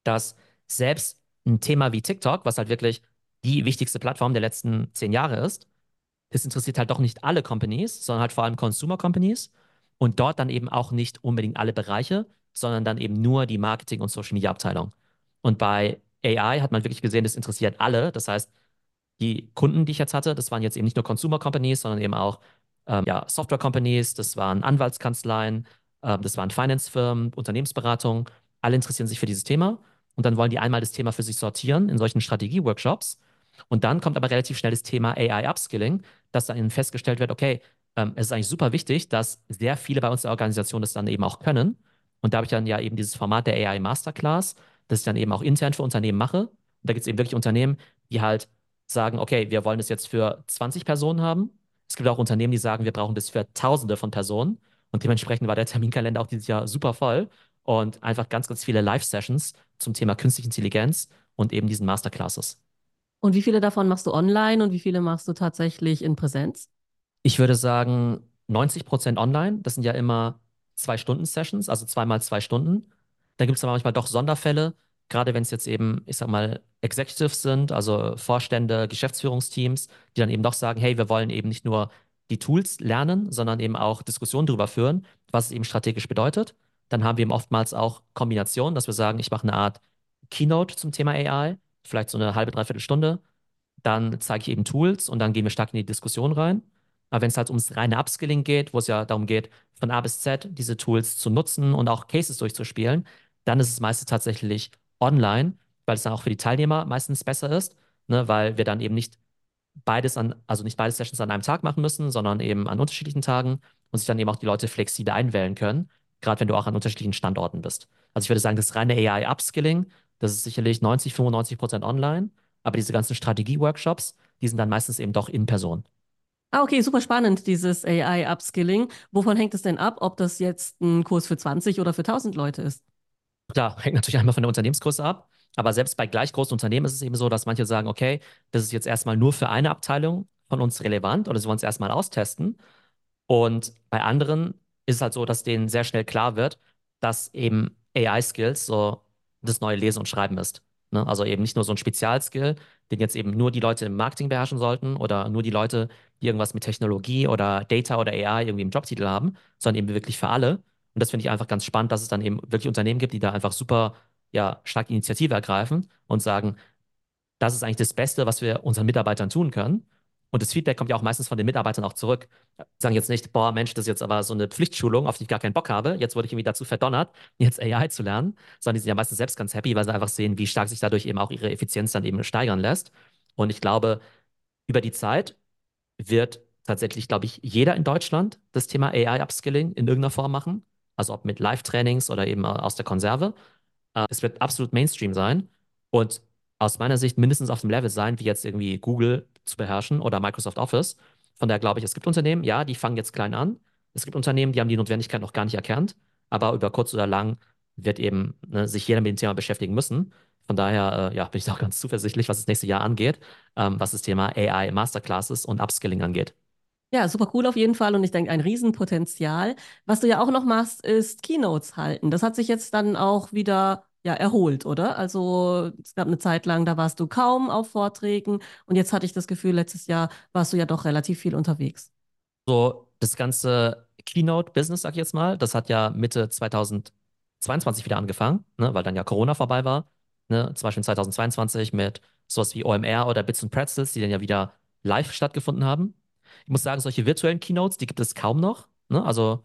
dass selbst ein Thema wie TikTok, was halt wirklich die wichtigste Plattform der letzten zehn Jahre ist, das interessiert halt doch nicht alle Companies, sondern halt vor allem Consumer Companies und dort dann eben auch nicht unbedingt alle Bereiche, sondern dann eben nur die Marketing- und Social Media Abteilung. Und bei AI hat man wirklich gesehen, das interessiert alle. Das heißt, die Kunden, die ich jetzt hatte, das waren jetzt eben nicht nur Consumer Companies, sondern eben auch ähm, ja, Software Companies, das waren Anwaltskanzleien, äh, das waren Finance-Firmen, Unternehmensberatungen. Alle interessieren sich für dieses Thema und dann wollen die einmal das Thema für sich sortieren in solchen Strategie-Workshops. Und dann kommt aber relativ schnell das Thema AI-Upskilling, dass dann festgestellt wird, okay, ähm, es ist eigentlich super wichtig, dass sehr viele bei uns in der Organisation das dann eben auch können. Und da habe ich dann ja eben dieses Format der AI Masterclass, das ich dann eben auch intern für Unternehmen mache. Und da gibt es eben wirklich Unternehmen, die halt sagen, okay, wir wollen das jetzt für 20 Personen haben. Es gibt auch Unternehmen, die sagen, wir brauchen das für Tausende von Personen. Und dementsprechend war der Terminkalender auch dieses Jahr super voll und einfach ganz, ganz viele Live-Sessions zum Thema künstliche Intelligenz und eben diesen Masterclasses. Und wie viele davon machst du online und wie viele machst du tatsächlich in Präsenz? Ich würde sagen 90 Prozent online. Das sind ja immer zwei Stunden Sessions, also zweimal zwei Stunden. Dann gibt es aber manchmal doch Sonderfälle, gerade wenn es jetzt eben, ich sag mal, Executives sind, also Vorstände, Geschäftsführungsteams, die dann eben doch sagen, hey, wir wollen eben nicht nur die Tools lernen, sondern eben auch Diskussionen darüber führen, was es eben strategisch bedeutet. Dann haben wir eben oftmals auch Kombinationen, dass wir sagen, ich mache eine Art Keynote zum Thema AI, vielleicht so eine halbe, dreiviertel Stunde. Dann zeige ich eben Tools und dann gehen wir stark in die Diskussion rein. Aber wenn es halt ums reine Upskilling geht, wo es ja darum geht, von A bis Z diese Tools zu nutzen und auch Cases durchzuspielen, dann ist es meistens tatsächlich online, weil es dann auch für die Teilnehmer meistens besser ist, ne, weil wir dann eben nicht beides an, also nicht beide Sessions an einem Tag machen müssen, sondern eben an unterschiedlichen Tagen und sich dann eben auch die Leute flexibel einwählen können, gerade wenn du auch an unterschiedlichen Standorten bist. Also ich würde sagen, das reine AI-Upskilling, das ist sicherlich 90, 95 Prozent online, aber diese ganzen Strategie-Workshops, die sind dann meistens eben doch in Person. Ah, okay, super spannend, dieses AI-Upskilling. Wovon hängt es denn ab, ob das jetzt ein Kurs für 20 oder für 1000 Leute ist? Klar, hängt natürlich einmal von der Unternehmensgröße ab. Aber selbst bei gleich großen Unternehmen ist es eben so, dass manche sagen, okay, das ist jetzt erstmal nur für eine Abteilung von uns relevant oder sie wollen es erstmal austesten. Und bei anderen ist es halt so, dass denen sehr schnell klar wird, dass eben AI-Skills so das neue Lesen und Schreiben ist. Ne? Also eben nicht nur so ein Spezialskill, den jetzt eben nur die Leute im Marketing beherrschen sollten oder nur die Leute, die irgendwas mit Technologie oder Data oder AI irgendwie im Jobtitel haben, sondern eben wirklich für alle. Und das finde ich einfach ganz spannend, dass es dann eben wirklich Unternehmen gibt, die da einfach super ja, stark Initiative ergreifen und sagen, das ist eigentlich das Beste, was wir unseren Mitarbeitern tun können. Und das Feedback kommt ja auch meistens von den Mitarbeitern auch zurück. Sagen jetzt nicht, boah, Mensch, das ist jetzt aber so eine Pflichtschulung, auf die ich gar keinen Bock habe. Jetzt wurde ich irgendwie dazu verdonnert, jetzt AI zu lernen. Sondern die sind ja meistens selbst ganz happy, weil sie einfach sehen, wie stark sich dadurch eben auch ihre Effizienz dann eben steigern lässt. Und ich glaube, über die Zeit wird tatsächlich, glaube ich, jeder in Deutschland das Thema AI-Upskilling in irgendeiner Form machen. Also ob mit Live-Trainings oder eben aus der Konserve. Äh, es wird absolut Mainstream sein und aus meiner Sicht mindestens auf dem Level sein, wie jetzt irgendwie Google zu beherrschen oder Microsoft Office. Von daher glaube ich, es gibt Unternehmen, ja, die fangen jetzt klein an. Es gibt Unternehmen, die haben die Notwendigkeit noch gar nicht erkannt, aber über kurz oder lang wird eben ne, sich jeder mit dem Thema beschäftigen müssen. Von daher äh, ja, bin ich auch ganz zuversichtlich, was das nächste Jahr angeht, ähm, was das Thema AI Masterclasses und Upskilling angeht. Ja, super cool auf jeden Fall und ich denke, ein Riesenpotenzial. Was du ja auch noch machst, ist Keynotes halten. Das hat sich jetzt dann auch wieder ja, erholt, oder? Also es gab eine Zeit lang, da warst du kaum auf Vorträgen und jetzt hatte ich das Gefühl, letztes Jahr warst du ja doch relativ viel unterwegs. So, das ganze Keynote-Business, sag ich jetzt mal, das hat ja Mitte 2022 wieder angefangen, ne, weil dann ja Corona vorbei war. Ne, zum Beispiel 2022 mit sowas wie OMR oder Bits and Pretzels, die dann ja wieder live stattgefunden haben. Ich muss sagen, solche virtuellen Keynotes, die gibt es kaum noch. Ne? Also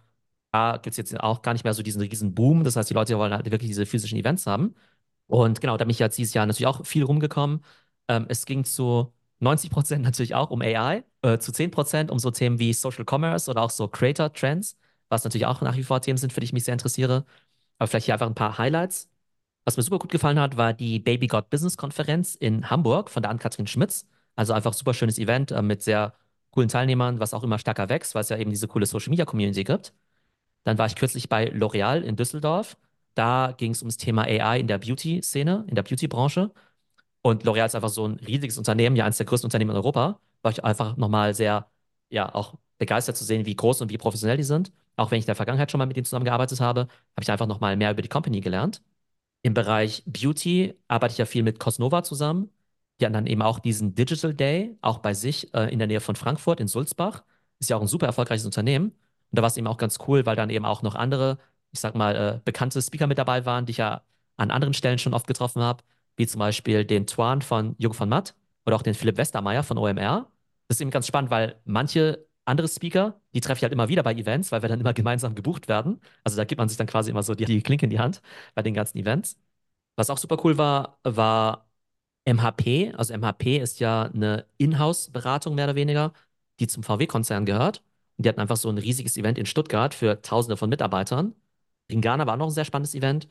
da gibt es jetzt auch gar nicht mehr so diesen riesen Boom. Das heißt, die Leute wollen halt wirklich diese physischen Events haben. Und genau, da bin ich jetzt dieses Jahr natürlich auch viel rumgekommen. Ähm, es ging zu 90 Prozent natürlich auch um AI, äh, zu 10 Prozent um so Themen wie Social Commerce oder auch so Creator Trends, was natürlich auch nach wie vor Themen sind, für die ich mich sehr interessiere. Aber vielleicht hier einfach ein paar Highlights. Was mir super gut gefallen hat, war die Baby God Business Konferenz in Hamburg von der Ann-Kathrin Schmitz. Also einfach super schönes Event äh, mit sehr coolen Teilnehmern, was auch immer stärker wächst, weil es ja eben diese coole Social Media Community gibt. Dann war ich kürzlich bei L'Oreal in Düsseldorf. Da ging es ums Thema AI in der Beauty-Szene, in der Beauty-Branche. Und L'Oreal ist einfach so ein riesiges Unternehmen, ja eines der größten Unternehmen in Europa. War ich einfach nochmal sehr, ja, auch begeistert zu sehen, wie groß und wie professionell die sind. Auch wenn ich in der Vergangenheit schon mal mit denen zusammengearbeitet habe, habe ich einfach nochmal mehr über die Company gelernt. Im Bereich Beauty arbeite ich ja viel mit Cosnova zusammen. Die haben dann eben auch diesen Digital Day, auch bei sich äh, in der Nähe von Frankfurt in Sulzbach. Ist ja auch ein super erfolgreiches Unternehmen. Und da war es eben auch ganz cool, weil dann eben auch noch andere, ich sag mal, äh, bekannte Speaker mit dabei waren, die ich ja an anderen Stellen schon oft getroffen habe, wie zum Beispiel den Tuan von Jung von Matt oder auch den Philipp Westermeier von OMR. Das ist eben ganz spannend, weil manche andere Speaker, die treffe ich halt immer wieder bei Events, weil wir dann immer [LAUGHS] gemeinsam gebucht werden. Also da gibt man sich dann quasi immer so die, die Klinke in die Hand bei den ganzen Events. Was auch super cool war, war MHP, also MHP ist ja eine Inhouse-Beratung mehr oder weniger, die zum VW-Konzern gehört. Und die hatten einfach so ein riesiges Event in Stuttgart für Tausende von Mitarbeitern. In Ghana war noch ein sehr spannendes Event.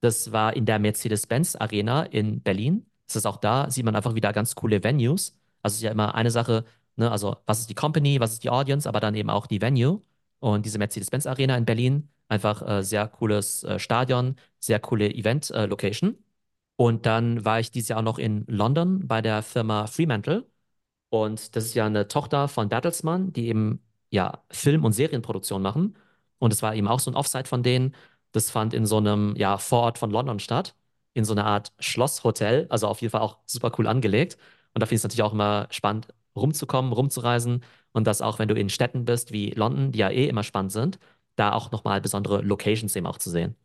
Das war in der Mercedes-Benz Arena in Berlin. Das ist auch da, sieht man einfach wieder ganz coole Venues. Also es ist ja immer eine Sache, ne, also was ist die Company, was ist die Audience, aber dann eben auch die Venue. Und diese Mercedes-Benz Arena in Berlin, einfach äh, sehr cooles äh, Stadion, sehr coole Event-Location. Äh, und dann war ich dieses Jahr auch noch in London bei der Firma Fremantle. Und das ist ja eine Tochter von Bertelsmann, die eben ja Film- und Serienproduktion machen. Und es war eben auch so ein Offsite von denen. Das fand in so einem ja, Vorort von London statt, in so einer Art Schlosshotel. Also auf jeden Fall auch super cool angelegt. Und da finde ich es natürlich auch immer spannend, rumzukommen, rumzureisen. Und das auch, wenn du in Städten bist wie London, die ja eh immer spannend sind, da auch nochmal besondere Locations eben auch zu sehen.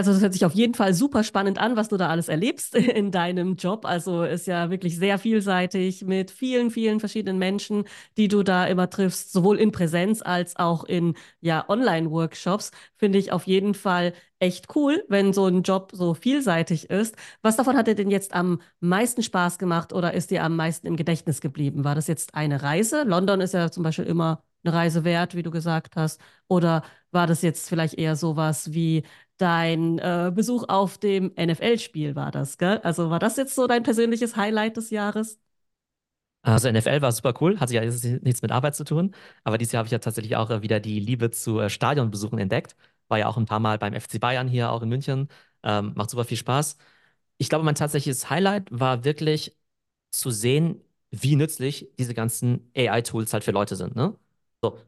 Also das hört sich auf jeden Fall super spannend an, was du da alles erlebst [LAUGHS] in deinem Job. Also ist ja wirklich sehr vielseitig mit vielen, vielen verschiedenen Menschen, die du da immer triffst, sowohl in Präsenz als auch in ja Online-Workshops. Finde ich auf jeden Fall echt cool, wenn so ein Job so vielseitig ist. Was davon hat dir denn jetzt am meisten Spaß gemacht oder ist dir am meisten im Gedächtnis geblieben? War das jetzt eine Reise? London ist ja zum Beispiel immer eine Reise wert, wie du gesagt hast. Oder war das jetzt vielleicht eher sowas wie dein äh, Besuch auf dem NFL-Spiel war das, gell? Also war das jetzt so dein persönliches Highlight des Jahres? Also NFL war super cool, hatte ja nichts mit Arbeit zu tun, aber dieses Jahr habe ich ja tatsächlich auch wieder die Liebe zu äh, Stadionbesuchen entdeckt. War ja auch ein paar Mal beim FC Bayern hier, auch in München. Ähm, macht super viel Spaß. Ich glaube, mein tatsächliches Highlight war wirklich zu sehen, wie nützlich diese ganzen AI-Tools halt für Leute sind. Ne? So,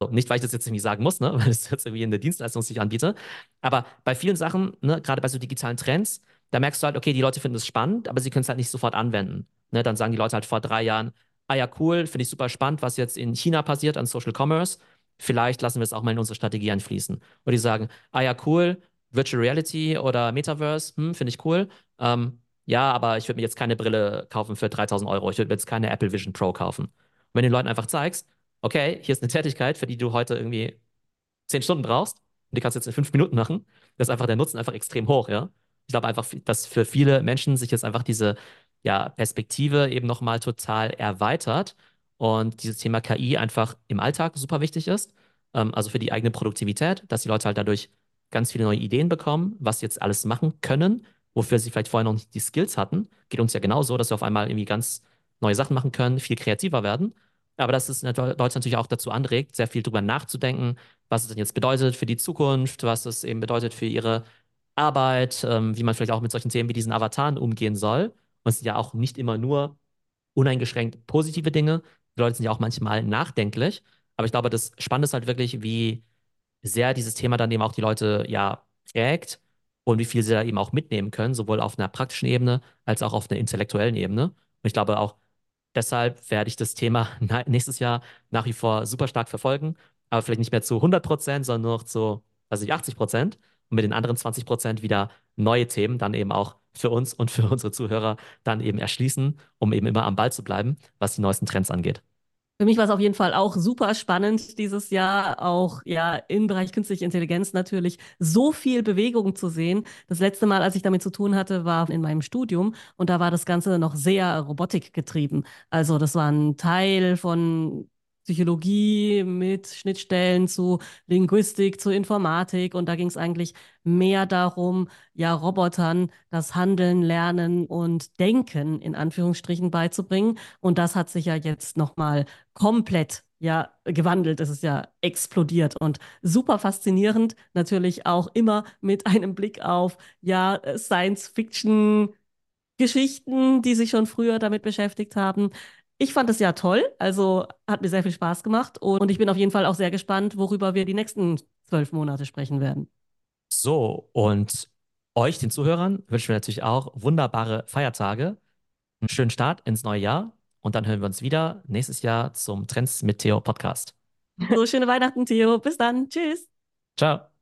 so, nicht, weil ich das jetzt irgendwie sagen muss, ne, [LAUGHS] weil es jetzt irgendwie eine Dienstleistung sich anbiete. Aber bei vielen Sachen, ne, gerade bei so digitalen Trends, da merkst du halt, okay, die Leute finden es spannend, aber sie können es halt nicht sofort anwenden. Ne, dann sagen die Leute halt vor drei Jahren, ah ja, cool, finde ich super spannend, was jetzt in China passiert an Social Commerce. Vielleicht lassen wir es auch mal in unsere Strategie einfließen. Oder die sagen, ah ja, cool, Virtual Reality oder Metaverse, hm, finde ich cool. Ähm, ja, aber ich würde mir jetzt keine Brille kaufen für 3000 Euro. Ich würde mir jetzt keine Apple Vision Pro kaufen. Und wenn du den Leuten einfach zeigst, okay, hier ist eine Tätigkeit, für die du heute irgendwie zehn Stunden brauchst und die kannst du jetzt in fünf Minuten machen, das ist einfach der Nutzen einfach extrem hoch, ja. Ich glaube einfach, dass für viele Menschen sich jetzt einfach diese ja, Perspektive eben nochmal total erweitert und dieses Thema KI einfach im Alltag super wichtig ist. Ähm, also für die eigene Produktivität, dass die Leute halt dadurch ganz viele neue Ideen bekommen, was sie jetzt alles machen können, wofür sie vielleicht vorher noch nicht die Skills hatten. Geht uns ja genauso, dass wir auf einmal irgendwie ganz neue Sachen machen können, viel kreativer werden. Aber dass es Leute natürlich auch dazu anregt, sehr viel drüber nachzudenken, was es denn jetzt bedeutet für die Zukunft, was es eben bedeutet für ihre Arbeit, ähm, wie man vielleicht auch mit solchen Themen wie diesen Avataren umgehen soll. Und es sind ja auch nicht immer nur uneingeschränkt positive Dinge. Die Leute sind ja auch manchmal nachdenklich. Aber ich glaube, das Spannende ist halt wirklich, wie sehr dieses Thema dann eben auch die Leute ja prägt und wie viel sie da eben auch mitnehmen können, sowohl auf einer praktischen Ebene als auch auf einer intellektuellen Ebene. Und ich glaube auch, Deshalb werde ich das Thema nächstes Jahr nach wie vor super stark verfolgen, aber vielleicht nicht mehr zu 100 Prozent, sondern nur noch zu, also 80 Prozent und mit den anderen 20 Prozent wieder neue Themen dann eben auch für uns und für unsere Zuhörer dann eben erschließen, um eben immer am Ball zu bleiben, was die neuesten Trends angeht. Für mich war es auf jeden Fall auch super spannend dieses Jahr, auch ja im Bereich künstliche Intelligenz natürlich so viel Bewegung zu sehen. Das letzte Mal, als ich damit zu tun hatte, war in meinem Studium und da war das Ganze noch sehr robotikgetrieben. Also das war ein Teil von Psychologie mit Schnittstellen zu Linguistik, zu Informatik. Und da ging es eigentlich mehr darum, ja, Robotern das Handeln, Lernen und Denken in Anführungsstrichen beizubringen. Und das hat sich ja jetzt nochmal komplett ja gewandelt. Es ist ja explodiert und super faszinierend. Natürlich auch immer mit einem Blick auf ja Science Fiction. Geschichten, die sich schon früher damit beschäftigt haben. Ich fand es ja toll, also hat mir sehr viel Spaß gemacht und ich bin auf jeden Fall auch sehr gespannt, worüber wir die nächsten zwölf Monate sprechen werden. So, und euch, den Zuhörern, wünschen wir natürlich auch wunderbare Feiertage, einen schönen Start ins neue Jahr und dann hören wir uns wieder nächstes Jahr zum Trends mit Theo Podcast. So, schöne Weihnachten, Theo. Bis dann. Tschüss. Ciao.